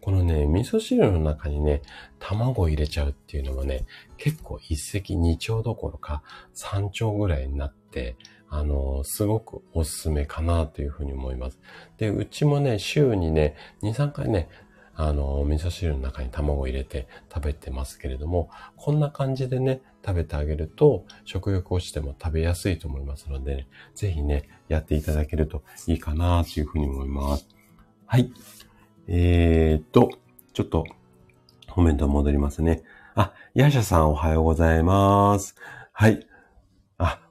[SPEAKER 1] このね、味噌汁の中にね、卵入れちゃうっていうのもね、結構一石二鳥どころか三鳥ぐらいになって、あの、すごくおすすめかなというふうに思います。で、うちもね、週にね、2、3回ね、あの、味噌汁の中に卵を入れて食べてますけれども、こんな感じでね、食べてあげると、食欲落ちても食べやすいと思いますので、ね、ぜひね、やっていただけるといいかなというふうに思います。はい。えー、っと、ちょっと、コメント戻りますね。あ、ヤシャさんおはようございます。はい。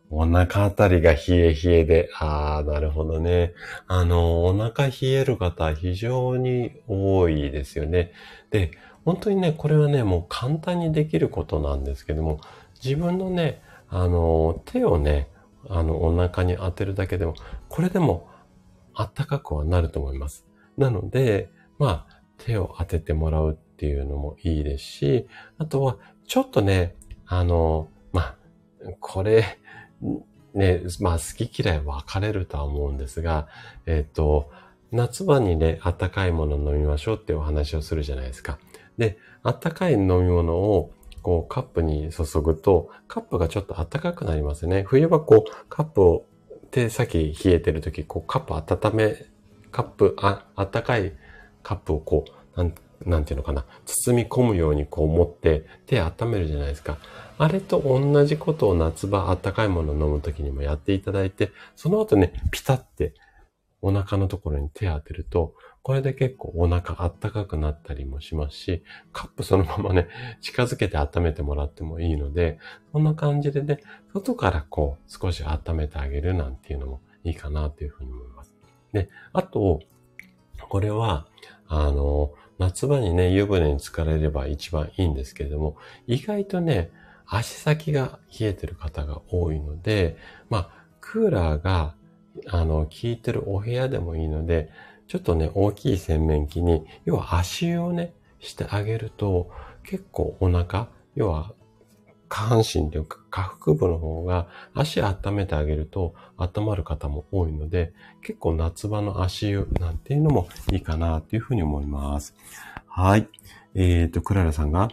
[SPEAKER 1] お腹あたりが冷え冷えで、ああ、なるほどね。あの、お腹冷える方非常に多いですよね。で、本当にね、これはね、もう簡単にできることなんですけども、自分のね、あの、手をね、あの、お腹に当てるだけでも、これでも、あったかくはなると思います。なので、まあ、手を当ててもらうっていうのもいいですし、あとは、ちょっとね、あの、まあ、これ、ね、まあ、好き嫌い分かれるとは思うんですが、えっ、ー、と、夏場にね、あったかいもの飲みましょうってお話をするじゃないですか。で、あったかい飲み物をこうカップに注ぐと、カップがちょっとあったかくなりますね。冬はこう、カップを手先冷えてるとき、こうカップ温め、カップ、あ、あったかいカップをこう、なん、なんていうのかな、包み込むようにこう持って手温めるじゃないですか。あれと同じことを夏場あったかいものを飲むときにもやっていただいて、その後ね、ピタってお腹のところに手当てると、これで結構お腹あったかくなったりもしますし、カップそのままね、近づけて温めてもらってもいいので、こんな感じでね、外からこう少し温めてあげるなんていうのもいいかなというふうに思います。で、あと、これは、あの、夏場にね、湯船に浸かれれば一番いいんですけれども、意外とね、足先が冷えてる方が多いので、まあ、クーラーが、あの、効いてるお部屋でもいいので、ちょっとね、大きい洗面器に、要は足湯をね、してあげると、結構お腹、要は下半身というか下腹部の方が足温めてあげると温まる方も多いので、結構夏場の足湯なんていうのもいいかなというふうに思います。はい。えっ、ー、と、クララさんが、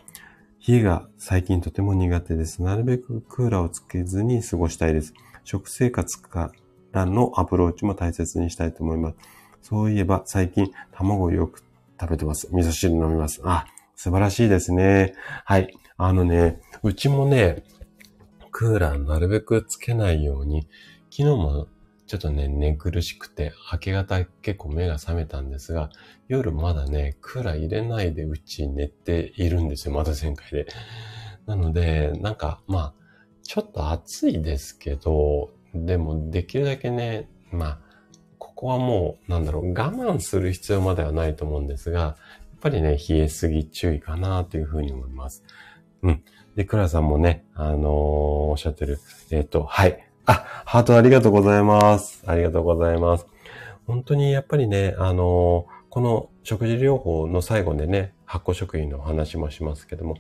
[SPEAKER 1] 冷えが最近とても苦手です。なるべくクーラーをつけずに過ごしたいです。食生活からのアプローチも大切にしたいと思います。そういえば最近卵をよく食べてます。味噌汁飲みます。あ、素晴らしいですね。はい。あのね、うちもね、クーラーなるべくつけないように、昨日もちょっとね、寝苦しくて、明け方結構目が覚めたんですが、夜まだね、クーラー入れないでうち寝ているんですよ、まだ前回で。なので、なんか、まあ、ちょっと暑いですけど、でもできるだけね、まあ、ここはもう、なんだろう、我慢する必要まではないと思うんですが、やっぱりね、冷えすぎ注意かなというふうに思います。うん。で、クラさんもね、あのー、おっしゃってる。えっ、ー、と、はい。あ、ハートありがとうございます。ありがとうございます。本当にやっぱりね、あの、この食事療法の最後でね、発酵食品の話もしますけども、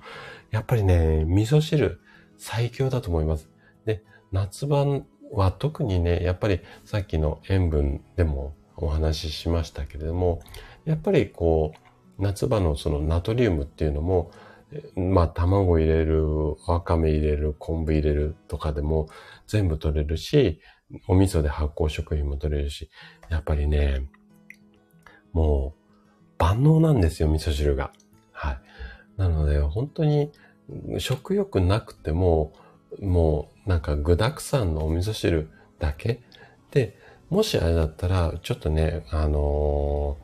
[SPEAKER 1] やっぱりね、味噌汁最強だと思います。で、夏場は特にね、やっぱりさっきの塩分でもお話ししましたけれども、やっぱりこう、夏場のそのナトリウムっていうのも、まあ、卵入れる、わかめ入れる、昆布入れるとかでも全部取れるし、お味噌で発酵食品も取れるし、やっぱりね、もう万能なんですよ、味噌汁が。はい。なので、本当に食欲なくても、もうなんか具沢山のお味噌汁だけで、もしあれだったら、ちょっとね、あの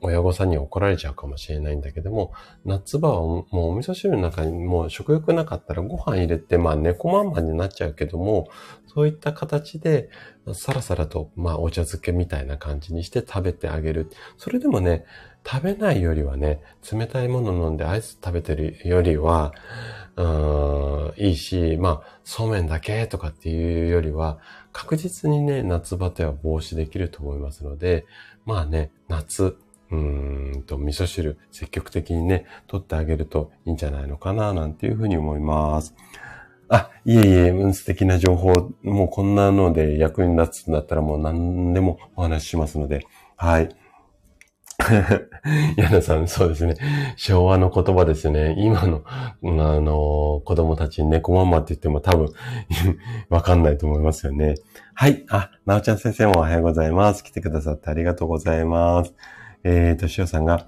[SPEAKER 1] 親御さんに怒られちゃうかもしれないんだけども、夏場はもうお味噌汁の中にもう食欲なかったらご飯入れて、まあ猫まんまになっちゃうけども、そういった形で、さらさらと、まあお茶漬けみたいな感じにして食べてあげる。それでもね、食べないよりはね、冷たいもの飲んでアイス食べてるよりは、うーん、いいし、まあ、そうめんだけとかっていうよりは、確実にね、夏バテは防止できると思いますので、まあね、夏、うーんと、味噌汁、積極的にね、取ってあげるといいんじゃないのかな、なんていうふうに思います。あ、いえいえ、うん素敵な情報、もうこんなので役に立つんだったらもう何でもお話ししますので、はい。矢野さん、そうですね。昭和の言葉ですね。今の、あの、子供たちに猫ママって言っても多分 わかんないと思いますよね。はい。あ、なおちゃん先生もおはようございます。来てくださってありがとうございます。えーと、しおさんが、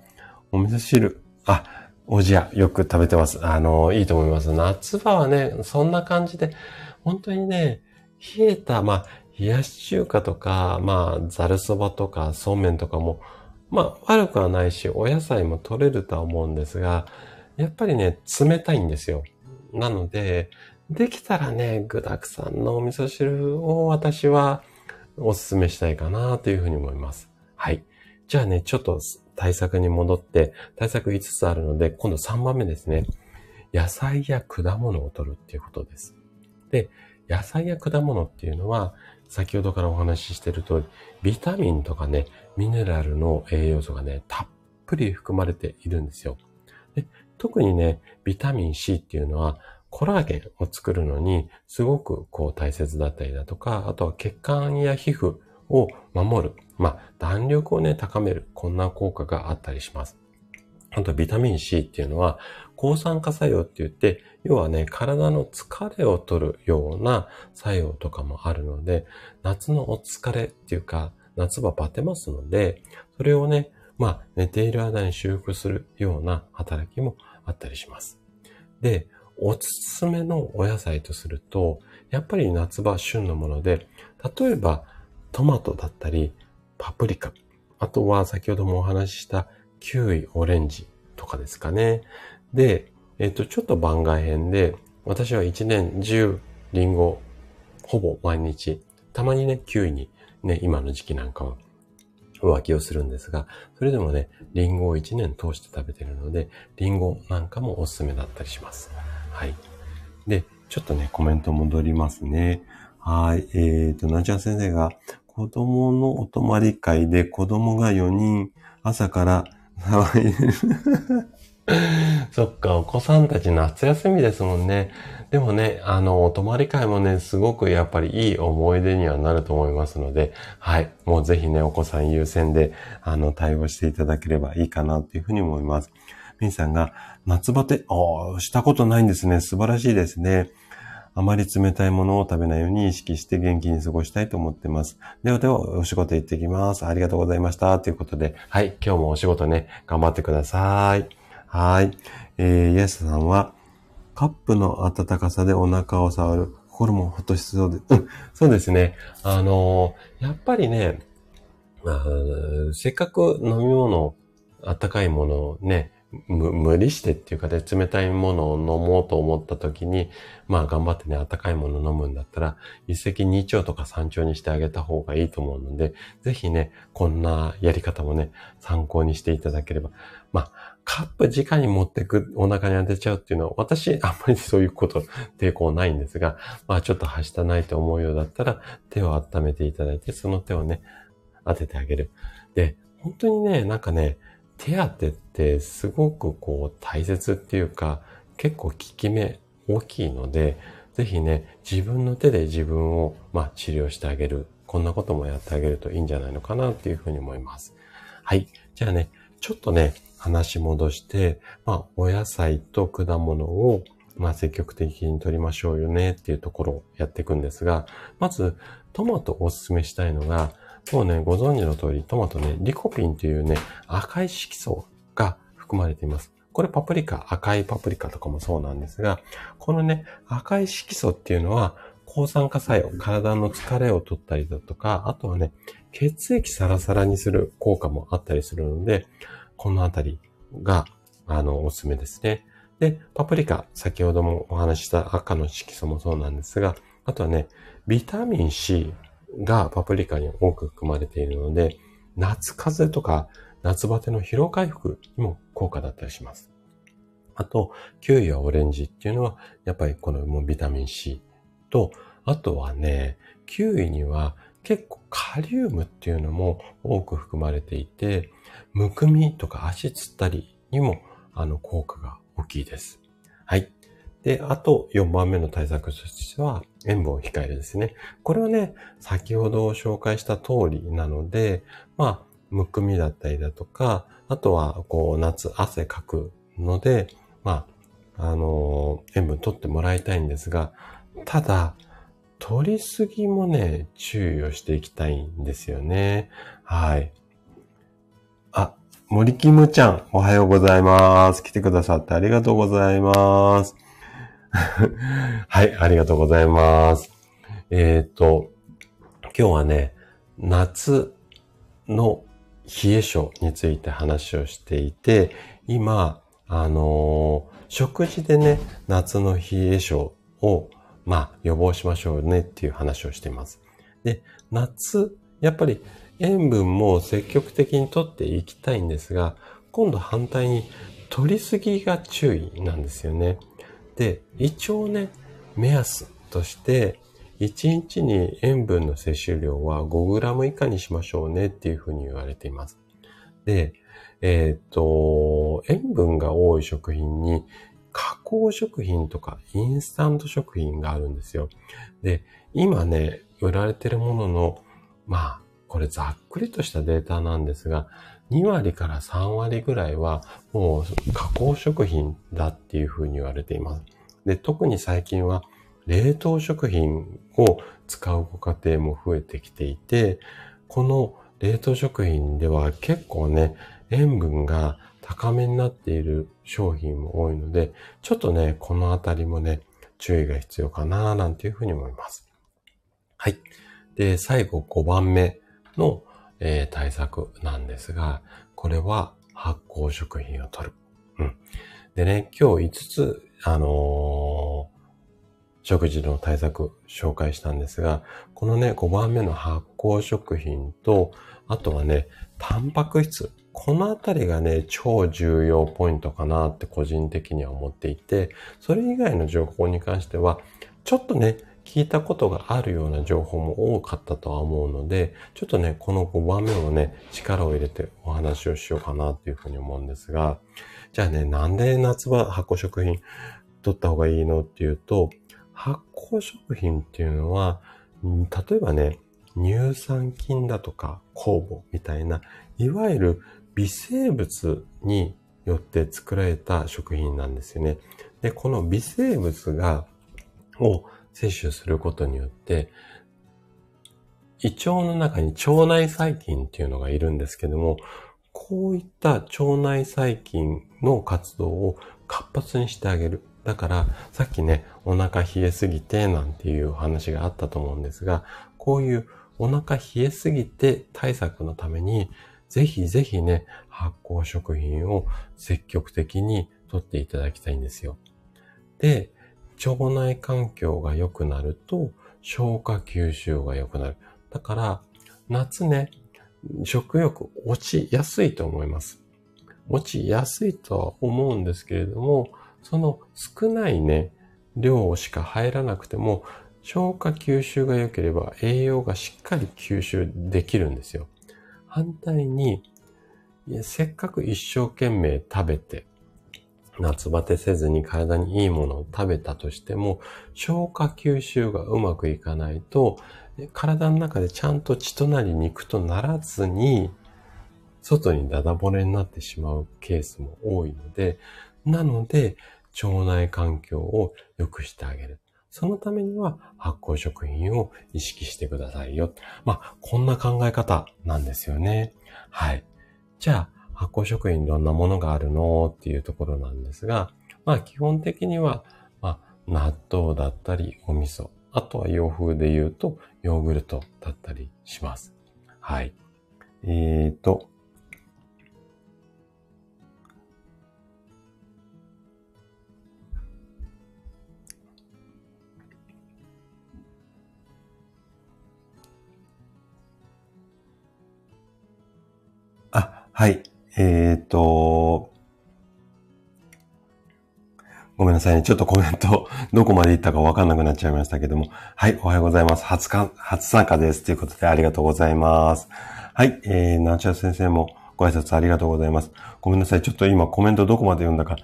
[SPEAKER 1] お味噌汁、あ、おじや、よく食べてます。あの、いいと思います。夏場はね、そんな感じで、本当にね、冷えた、まあ、冷やし中華とか、まあ、ざるそばとか、そうめんとかも、まあ、悪くはないし、お野菜も取れるとは思うんですが、やっぱりね、冷たいんですよ。なので、できたらね、具沢山のお味噌汁を私はお勧めしたいかなというふうに思います。はい。じゃあね、ちょっと対策に戻って、対策5つあるので、今度3番目ですね。野菜や果物を取るっていうことです。で、野菜や果物っていうのは、先ほどからお話ししてる通り、ビタミンとかね、ミネラルの栄養素がね、たっぷり含まれているんですよ。で特にね、ビタミン C っていうのは、コラーゲンを作るのにすごくこう大切だったりだとか、あとは血管や皮膚を守る。まあ、弾力をね、高める。こんな効果があったりします。あと、ビタミン C っていうのは、抗酸化作用って言って、要はね、体の疲れを取るような作用とかもあるので、夏のお疲れっていうか、夏場バテますので、それをね、まあ、寝ている間に修復するような働きもあったりします。で、おすすめのお野菜とすると、やっぱり夏場旬のもので、例えばトマトだったり、パプリカ、あとは先ほどもお話ししたキウイ、オレンジとかですかね。で、えっ、と、ちょっと番外編で、私は一年中リンゴ、ほぼ毎日、たまにね、キウイにね、今の時期なんかは浮気をするんですが、それでもね、リンゴを1年通して食べてるので、リンゴなんかもおすすめだったりします。はい。で、ちょっとね、コメント戻りますね。はい。えっ、ー、と、なちゃん先生が、子供のお泊まり会で子供が4人朝から騒いでる。そっか、お子さんたち夏休みですもんね。でもね、あの、お泊まり会もね、すごくやっぱりいい思い出にはなると思いますので、はい。もうぜひね、お子さん優先で、あの、対応していただければいいかなっていうふうに思います。みんさんが、夏バテ、ああ、したことないんですね。素晴らしいですね。あまり冷たいものを食べないように意識して元気に過ごしたいと思ってます。ではでは、お仕事行ってきます。ありがとうございました。ということで、はい、今日もお仕事ね、頑張ってください。はい。えー、イエスさんは、カップの温かさでお腹を触る。心もほっとしそうで、うん、そうですね。あのー、やっぱりね、せっかく飲み物、温かいものをね、無理してっていうかで、冷たいものを飲もうと思った時に、まあ頑張ってね、温かいものを飲むんだったら、一石二鳥とか三鳥にしてあげた方がいいと思うので、ぜひね、こんなやり方もね、参考にしていただければ。まあ、カップ直に持ってく、お腹に当てちゃうっていうのは、私、あんまりそういうこと抵抗ないんですが、まあちょっとはしたないと思うようだったら、手を温めていただいて、その手をね、当ててあげる。で、本当にね、なんかね、手当てってすごくこう大切っていうか、結構効き目大きいので、ぜひね、自分の手で自分を、まあ、治療してあげる。こんなこともやってあげるといいんじゃないのかなっていうふうに思います。はい。じゃあね、ちょっとね、話戻して、まあ、お野菜と果物を、まあ、積極的に取りましょうよねっていうところをやっていくんですが、まず、トマトをおすすめしたいのが、もうね、ご存知の通り、トマトね、リコピンというね、赤い色素が含まれています。これパプリカ、赤いパプリカとかもそうなんですが、このね、赤い色素っていうのは、抗酸化作用、体の疲れを取ったりだとか、あとはね、血液サラサラにする効果もあったりするので、このあたりが、あの、おすすめですね。で、パプリカ、先ほどもお話しした赤の色素もそうなんですが、あとはね、ビタミン C がパプリカに多く含まれているので、夏風邪とか夏バテの疲労回復にも効果だったりします。あと、キウイやオレンジっていうのは、やっぱりこのもビタミン C と、あとはね、キウイには結構カリウムっていうのも多く含まれていて、むくみとか足つったりにも、あの、効果が大きいです。はい。で、あと4番目の対策としては、塩分を控えるですね。これはね、先ほど紹介した通りなので、まあ、むくみだったりだとか、あとは、こう、夏、汗かくので、まあ、あのー、塩分取ってもらいたいんですが、ただ、取りすぎもね、注意をしていきたいんですよね。はい。あ、森キムちゃん、おはようございます。来てくださってありがとうございます。はい、ありがとうございます。えっ、ー、と、今日はね、夏の冷え性について話をしていて、今、あのー、食事でね、夏の冷え性を、まあ、予防しましょうねっていう話をしています。で、夏、やっぱり塩分も積極的にとっていきたいんですが、今度反対に取りすぎが注意なんですよね。で、一応ね、目安として、1日に塩分の摂取量は 5g 以下にしましょうねっていうふうに言われています。で、えっ、と、塩分が多い食品に加工食品とかインスタント食品があるんですよ。で、今ね、売られてるものの、まあ、これざっくりとしたデータなんですが、2割から3割ぐらいはもう加工食品だっていうふうに言われています。で、特に最近は冷凍食品を使うご家庭も増えてきていて、この冷凍食品では結構ね、塩分が高めになっている商品も多いので、ちょっとね、このあたりもね、注意が必要かななんていうふうに思います。はい。で、最後5番目のえー、対策なんですが、これは発酵食品を取る。うん。でね、今日5つ、あのー、食事の対策紹介したんですが、このね、5番目の発酵食品と、あとはね、タンパク質。このあたりがね、超重要ポイントかなって個人的には思っていて、それ以外の情報に関しては、ちょっとね、聞いたことがあるような情報も多かったとは思うので、ちょっとね、この5番目をね、力を入れてお話をしようかなっていうふうに思うんですが、じゃあね、なんで夏場発酵食品取った方がいいのっていうと、発酵食品っていうのは、例えばね、乳酸菌だとか酵母みたいな、いわゆる微生物によって作られた食品なんですよね。で、この微生物が、を摂取することによって、胃腸の中に腸内細菌っていうのがいるんですけども、こういった腸内細菌の活動を活発にしてあげる。だから、さっきね、お腹冷えすぎてなんていう話があったと思うんですが、こういうお腹冷えすぎて対策のために、ぜひぜひね、発酵食品を積極的にとっていただきたいんですよ。で、腸内環境が良くなると、消化吸収が良くなる。だから、夏ね、食欲落ちやすいと思います。落ちやすいとは思うんですけれども、その少ないね、量しか入らなくても、消化吸収が良ければ栄養がしっかり吸収できるんですよ。反対に、せっかく一生懸命食べて、夏バテせずに体にいいものを食べたとしても、消化吸収がうまくいかないと、体の中でちゃんと血となり肉とならずに、外にダダ漏れになってしまうケースも多いので、なので、腸内環境を良くしてあげる。そのためには発酵食品を意識してくださいよ。まあ、こんな考え方なんですよね。はい。じゃあ、発酵食品どんなものがあるのっていうところなんですが、まあ基本的には、まあ納豆だったりお味噌、あとは洋風で言うとヨーグルトだったりします。はい。えーと、はい。えっ、ー、と、ごめんなさいね。ちょっとコメント、どこまで行ったかわかんなくなっちゃいましたけども。はい、おはようございます。初か、初参加です。ということでありがとうございます。はい、えー、なちゃ先生もご挨拶ありがとうございます。ごめんなさい。ちょっと今コメントどこまで読んだか、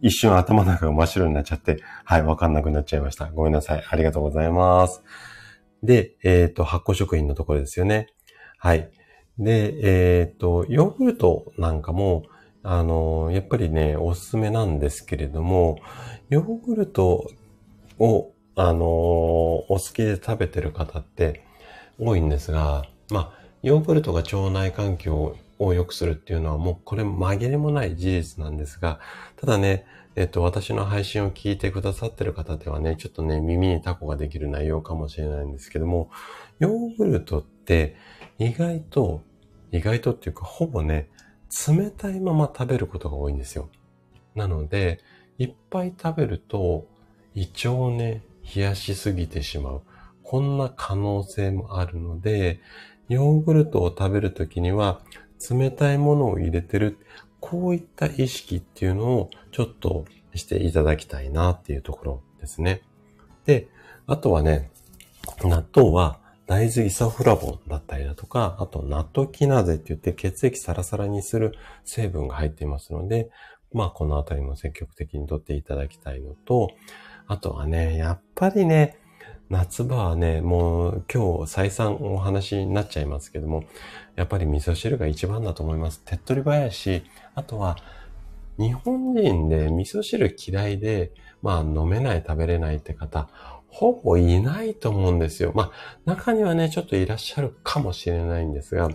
[SPEAKER 1] 一瞬頭の中が真っ白になっちゃって、はい、わかんなくなっちゃいました。ごめんなさい。ありがとうございます。で、えっ、ー、と、発酵食品のところですよね。はい。で、えっ、ー、と、ヨーグルトなんかも、あの、やっぱりね、おすすめなんですけれども、ヨーグルトを、あの、お好きで食べてる方って多いんですが、まあ、ヨーグルトが腸内環境を良くするっていうのはもうこれ紛れもない事実なんですが、ただね、えっと、私の配信を聞いてくださってる方ではね、ちょっとね、耳にタコができる内容かもしれないんですけども、ヨーグルトって意外と、意外とっていうかほぼね、冷たいまま食べることが多いんですよ。なので、いっぱい食べると胃腸をね、冷やしすぎてしまう。こんな可能性もあるので、ヨーグルトを食べるときには冷たいものを入れてる。こういった意識っていうのをちょっとしていただきたいなっていうところですね。で、あとはね、納豆は大豆イソフラボンだったりだとか、あとナトキナーゼって言って血液サラサラにする成分が入っていますので、まあこのあたりも積極的にとっていただきたいのと、あとはね、やっぱりね、夏場はね、もう今日再三お話になっちゃいますけども、やっぱり味噌汁が一番だと思います。手っ取り早いし、あとは日本人で味噌汁嫌いで、まあ飲めない、食べれないって方、ほぼいないと思うんですよ。まあ中にはね、ちょっといらっしゃるかもしれないんですが、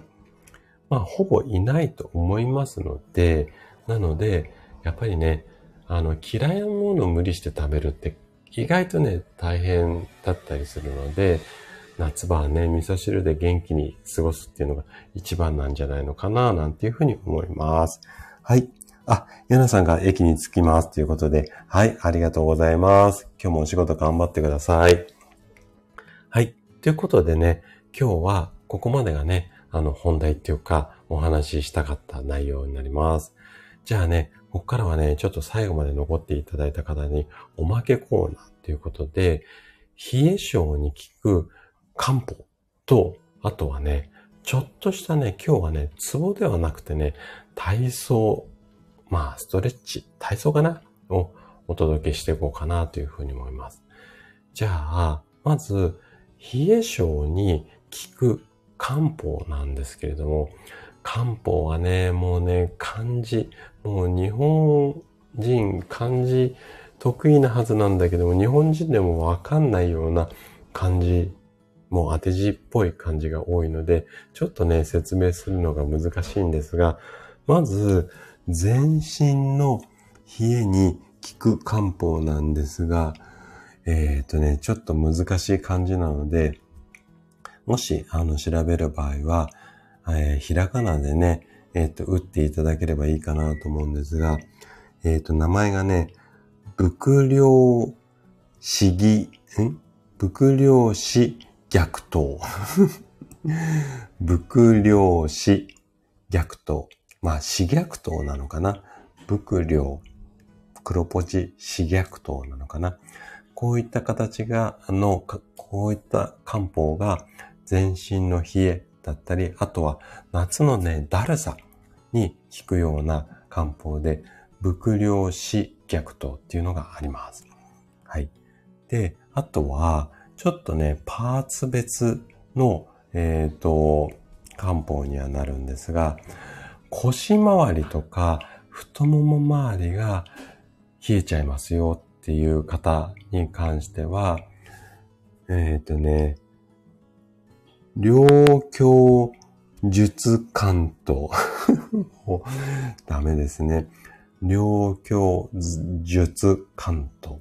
[SPEAKER 1] まあほぼいないと思いますので、なので、やっぱりね、あの嫌いなものを無理して食べるって意外とね、大変だったりするので、夏場はね、味噌汁で元気に過ごすっていうのが一番なんじゃないのかな、なんていうふうに思います。はい。あ、ヨナさんが駅に着きますということで、はい、ありがとうございます。今日もお仕事頑張ってください。はい。ということでね、今日はここまでがね、あの本題っていうか、お話ししたかった内容になります。じゃあね、ここからはね、ちょっと最後まで残っていただいた方におまけコーナーということで、冷え性に効く漢方と、あとはね、ちょっとしたね、今日はね、ツボではなくてね、体操、まあ、ストレッチ、体操かな？をお届けしていこうかなというふうに思います。じゃあ、まず、冷え性に効く漢方なんですけれども、漢方はね、もうね、漢字、もう日本人、漢字得意なはずなんだけども、日本人でもわかんないような漢字、もう当て字っぽい漢字が多いので、ちょっとね、説明するのが難しいんですが、まず、全身の冷えに効く漢方なんですが、えっ、ー、とね、ちょっと難しい漢字なので、もし、あの、調べる場合は、えー、ひらがなでね、えっ、ー、と、打っていただければいいかなと思うんですが、えっ、と、名前がね、伏量市議、ん？伏量市逆闘。伏量市逆闘。まあ、死逆闘なのかな？伏量、黒ポチ死逆闘なのかな？こういった形が、あの、こういった漢方が全身の冷え、だったり、あとは夏のね、だるさに効くような漢方で、伏量子逆糖っていうのがあります。はい。で、あとは、ちょっとね、パーツ別の、えっ、ー、と、漢方にはなるんですが、腰回りとか太もも周りが冷えちゃいますよっていう方に関しては、えっ、ー、とね、両胸術関東。ダメですね。両胸術関東。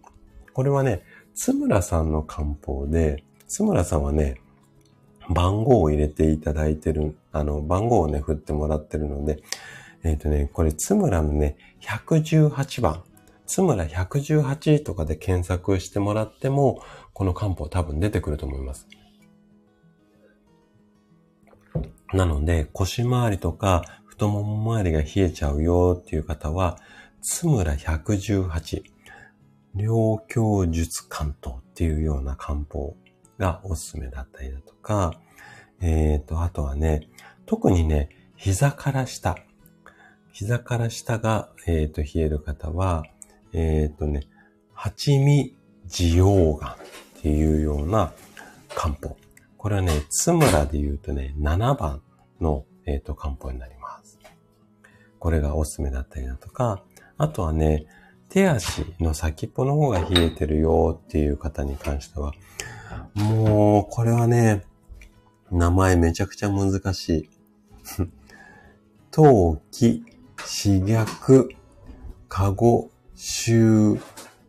[SPEAKER 1] これはね、津村さんの漢方で、津村さんはね、番号を入れていただいてる、あの、番号をね、振ってもらってるので、えっ、ー、とね、これ、津村のね、118番、津村118とかで検索してもらっても、この漢方多分出てくると思います。なので、腰回りとか太もも周りが冷えちゃうよっていう方は、つむら118。両胸術関東っていうような漢方がおすすめだったりだとか、えっ、ー、と、あとはね、特にね、膝から下。膝から下が、えっ、ー、と、冷える方は、えっ、ー、とね、八味地溶岩っていうような漢方。これはね、津村で言うとね、7番の、えっ、と、漢方になります。これがおすすめだったりだとか、あとはね、手足の先っぽの方が冷えてるよっていう方に関しては、もう、これはね、名前めちゃくちゃ難しい。陶器、刺逆、かご、収、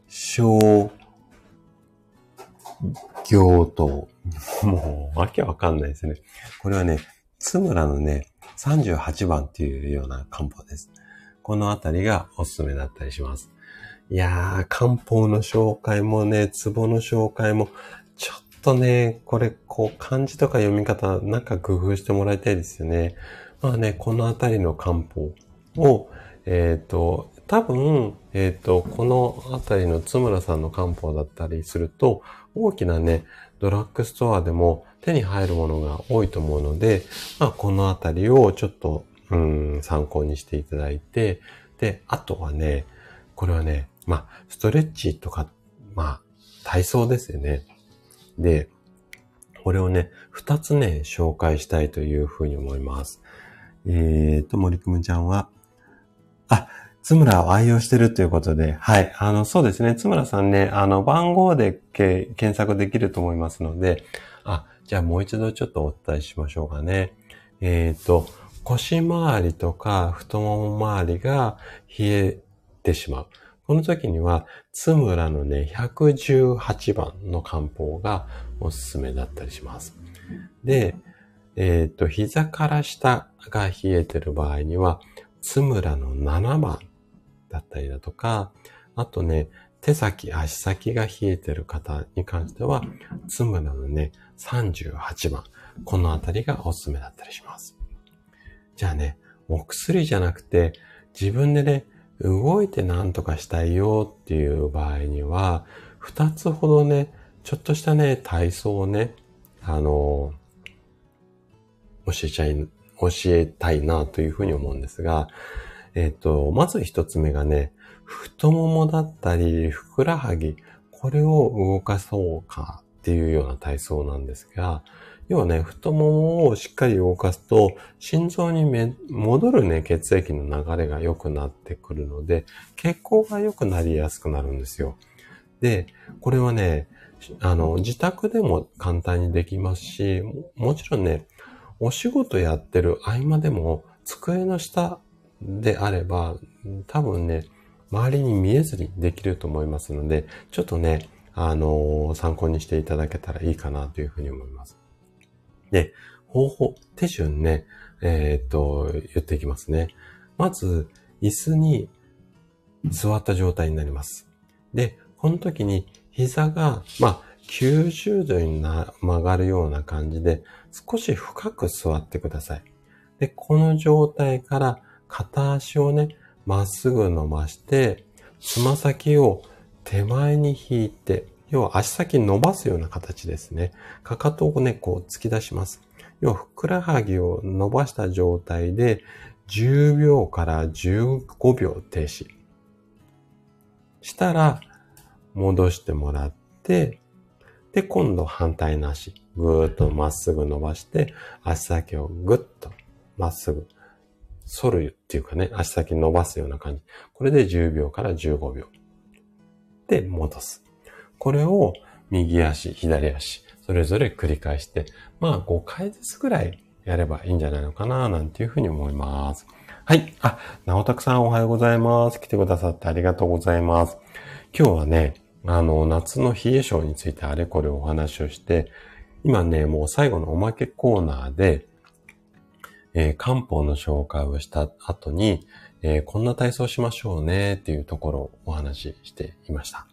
[SPEAKER 1] 小、行と、もう、わけわかんないですね。これはね、津村のね、38番っていうような漢方です。このあたりがおすすめだったりします。いやー、漢方の紹介もね、壺の紹介も、とね、これ、こう、漢字とか読み方、なんか工夫してもらいたいですよね。まあね、このあたりの漢方を、えっ、ー、と、多分、えっ、ー、と、このあたりの津村さんの漢方だったりすると、大きなね、ドラッグストアでも手に入るものが多いと思うので、まあ、このあたりをちょっと、うん、参考にしていただいて、で、あとはね、これはね、まあ、ストレッチとか、まあ、体操ですよね。で、これをね、二つね、紹介したいというふうに思います。えーと、森くむちゃんは、あ、つむらを愛用してるということで、はい。あの、そうですね。つむらさんね、あの、番号で検索できると思いますので、あ、じゃあもう一度ちょっとお伝えしましょうかね。えっ、と、腰回りとか太もも周りが冷えてしまう。この時には、つむらのね、118番の漢方がおすすめだったりします。で、えっ、ー、と、膝から下が冷えてる場合には、つむらの7番だったりだとか、あとね、手先、足先が冷えてる方に関しては、つむらのね、38番。このあたりがおすすめだったりします。じゃあね、お薬じゃなくて、自分でね、動いて何とかしたいよっていう場合には、二つほどね、ちょっとしたね、体操をね、あの、教えちゃい、教えたいなというふうに思うんですが、えっ、と、まず一つ目がね、太ももだったり、ふくらはぎ、これを動かそうかっていうような体操なんですが、要はね、太ももをしっかり動かすと、心臓に戻るね、血液の流れが良くなってくるので、血行が良くなりやすくなるんですよ。で、これはね、あの、自宅でも簡単にできますし、もちろんね、お仕事やってる合間でも、机の下であれば、多分ね、周りに見えずにできると思いますので、ちょっとね、あのー、参考にしていただけたらいいかなというふうに思います。で、方法、手順ね、えー、っと、言っていきますね。まず、椅子に座った状態になります。で、この時に膝が、まあ、90度にな曲がるような感じで、少し深く座ってください。で、この状態から片足をね、まっすぐ伸ばして、つま先を手前に引いて、要は足先伸ばすような形ですね。かかとをね、こう突き出します。要はふくらはぎを伸ばした状態で10秒から15秒停止。したら戻してもらって、で、今度反対の足、ぐーっとまっすぐ伸ばして、足先をぐっとまっすぐ反るっていうかね、足先伸ばすような感じ。これで10秒から15秒。で、戻す。これを右足、左足、それぞれ繰り返して、まあ5回ずつくらいやればいいんじゃないのかな、なんていうふうに思います。はい。あ、なおたくさんおはようございます。来てくださってありがとうございます。今日はね、あの、夏の冷え性についてあれこれお話をして、今ね、もう最後のおまけコーナーで、えー、漢方の紹介をした後に、えー、こんな体操しましょうねっていうところをお話ししていました。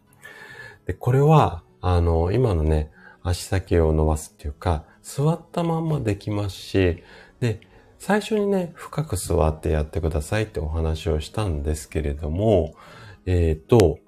[SPEAKER 1] で、これは、あの、今のね、足先を伸ばすっていうか、座ったまんまできますし、で、最初にね、深く座ってやってくださいってお話をしたんですけれども、えっ、ー、と、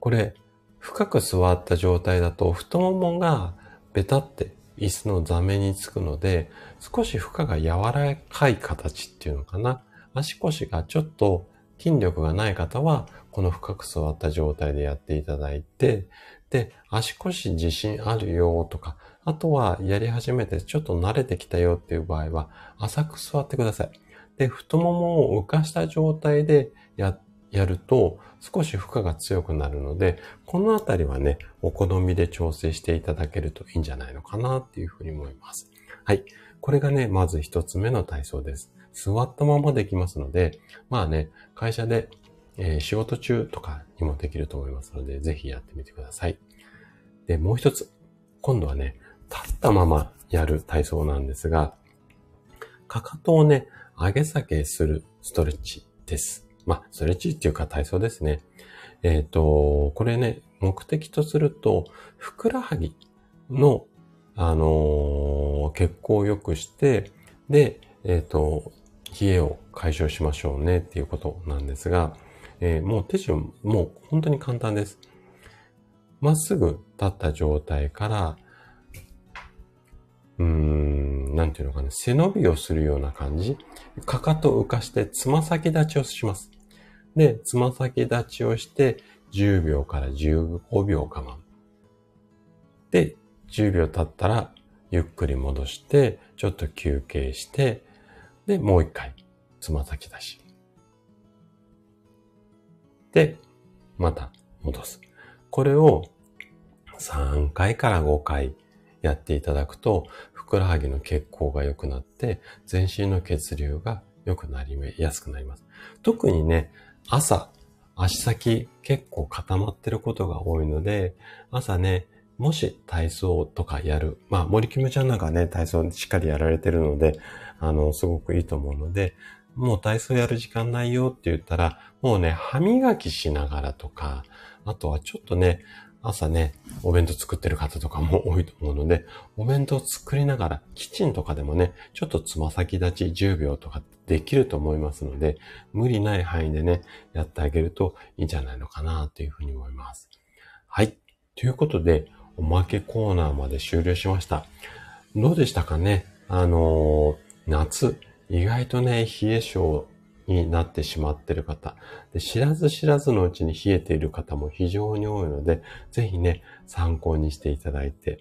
[SPEAKER 1] これ、深く座った状態だと太ももがベタって椅子の座面につくので、少し負荷が柔らかい形っていうのかな。足腰がちょっと筋力がない方は、この深く座った状態でやっていただいて、で、足腰自信あるよとか、あとはやり始めてちょっと慣れてきたよっていう場合は、浅く座ってください。で、太ももを浮かした状態でや、やると少し負荷が強くなるので、このあたりはね、お好みで調整していただけるといいんじゃないのかなっていうふうに思います。はい。これがね、まず一つ目の体操です。座ったままできますので、まあね、会社で、えー、仕事中とかにもできると思いますので、ぜひやってみてください。で、もう一つ。今度はね、立ったままやる体操なんですが、かかとをね、上げ下げするストレッチです。まあ、ストレッチっていうか体操ですね。えっ、ー、と、これね、目的とすると、ふくらはぎの、あのー、血行を良くして、で、えっ、ー、と、冷えを解消しましょうねっていうことなんですが、えー、もう手順、もう本当に簡単です。まっすぐ立った状態から、うーん、なんていうのかな、背伸びをするような感じ。かかとを浮かしてつま先立ちをします。で、つま先立ちをして10秒から15秒我慢。で、10秒経ったらゆっくり戻して、ちょっと休憩して、で、もう一回、つま先出し。で、また戻す。これを3回から5回やっていただくと、ふくらはぎの血行が良くなって、全身の血流が良くなりやすくなります。特にね、朝、足先結構固まってることが多いので、朝ね、もし体操とかやる。まあ、森キムちゃんなんかね、体操しっかりやられてるので、あの、すごくいいと思うので、もう体操やる時間ないよって言ったら、もうね、歯磨きしながらとか、あとはちょっとね、朝ね、お弁当作ってる方とかも 多いと思うので、お弁当作りながら、キッチンとかでもね、ちょっとつま先立ち10秒とかできると思いますので、無理ない範囲でね、やってあげるといいんじゃないのかなというふうに思います。はい。ということで、おまけコーナーまで終了しました。どうでしたかね？あのー、夏、意外とね、冷え性になってしまっている方。で、知らず知らずのうちに冷えている方も非常に多いので、ぜひね、参考にしていただいて、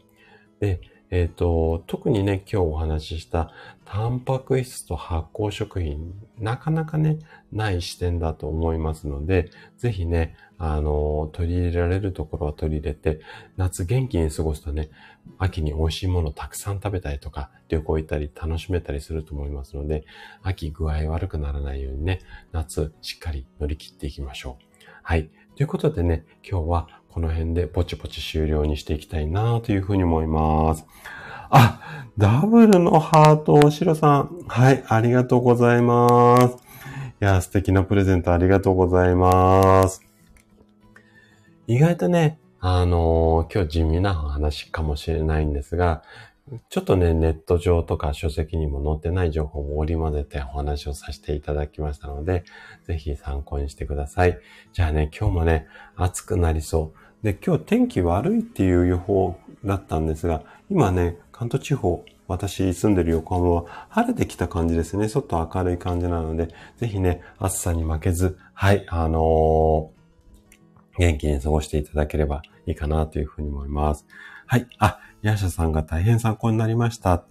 [SPEAKER 1] で、えっ、ー、と、特にね、今日お話ししたタンパク質と発酵食品、なかなかね、ない視点だと思いますので、ぜひね、あの、取り入れられるところは取り入れて、夏元気に過ごすとね、秋に美味しいものたくさん食べたりとか、旅行行ったり楽しめたりすると思いますので、秋具合悪くならないようにね、夏しっかり乗り切っていきましょう。はい。ということでね、今日はこの辺でぼちぼち終了にしていきたいなというふうに思います。あ、ダブルのハート、おしろさん。はい、ありがとうございます。いや、素敵なプレゼントありがとうございます。意外とね、あのー、今日地味な話かもしれないんですが、ちょっとね、ネット上とか書籍にも載ってない情報も織り交ぜてお話をさせていただきましたので、ぜひ参考にしてください。じゃあね、今日もね、暑くなりそう。で、今日天気悪いっていう予報だったんですが、今ね、関東地方、私住んでる横浜は晴れてきた感じですね。ちょっと明るい感じなので、ぜひね、暑さに負けず、はい、あのー元気に過ごしていただければいいかなというふうに思います。はい。あ、ヤーシャさんが大変参考になりました。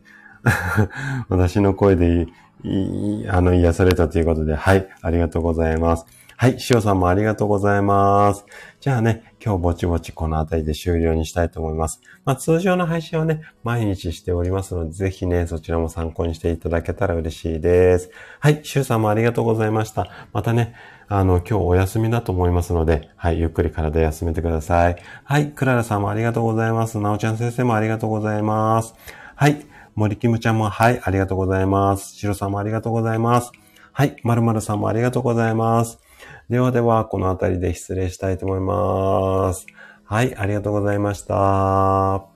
[SPEAKER 1] 私の声でいい、あの、癒されたということで、はい。ありがとうございます。はい。しおさんもありがとうございます。じゃあね、今日ぼちぼちこの辺りで終了にしたいと思います。まあ通常の配信はね、毎日しておりますので、ぜひね、そちらも参考にしていただけたら嬉しいです。はい。しゅうさんもありがとうございました。またね、あの、今日お休みだと思いますので、はい、ゆっくり体休めてください。はい、クララさんもありがとうございます。なおちゃん先生もありがとうございます。はい、森キムちゃんも、はい、ありがとうございます。シロさんもありがとうございます。はい、まるまるさんもありがとうございます。ではでは、この辺りで失礼したいと思います。はい、ありがとうございました。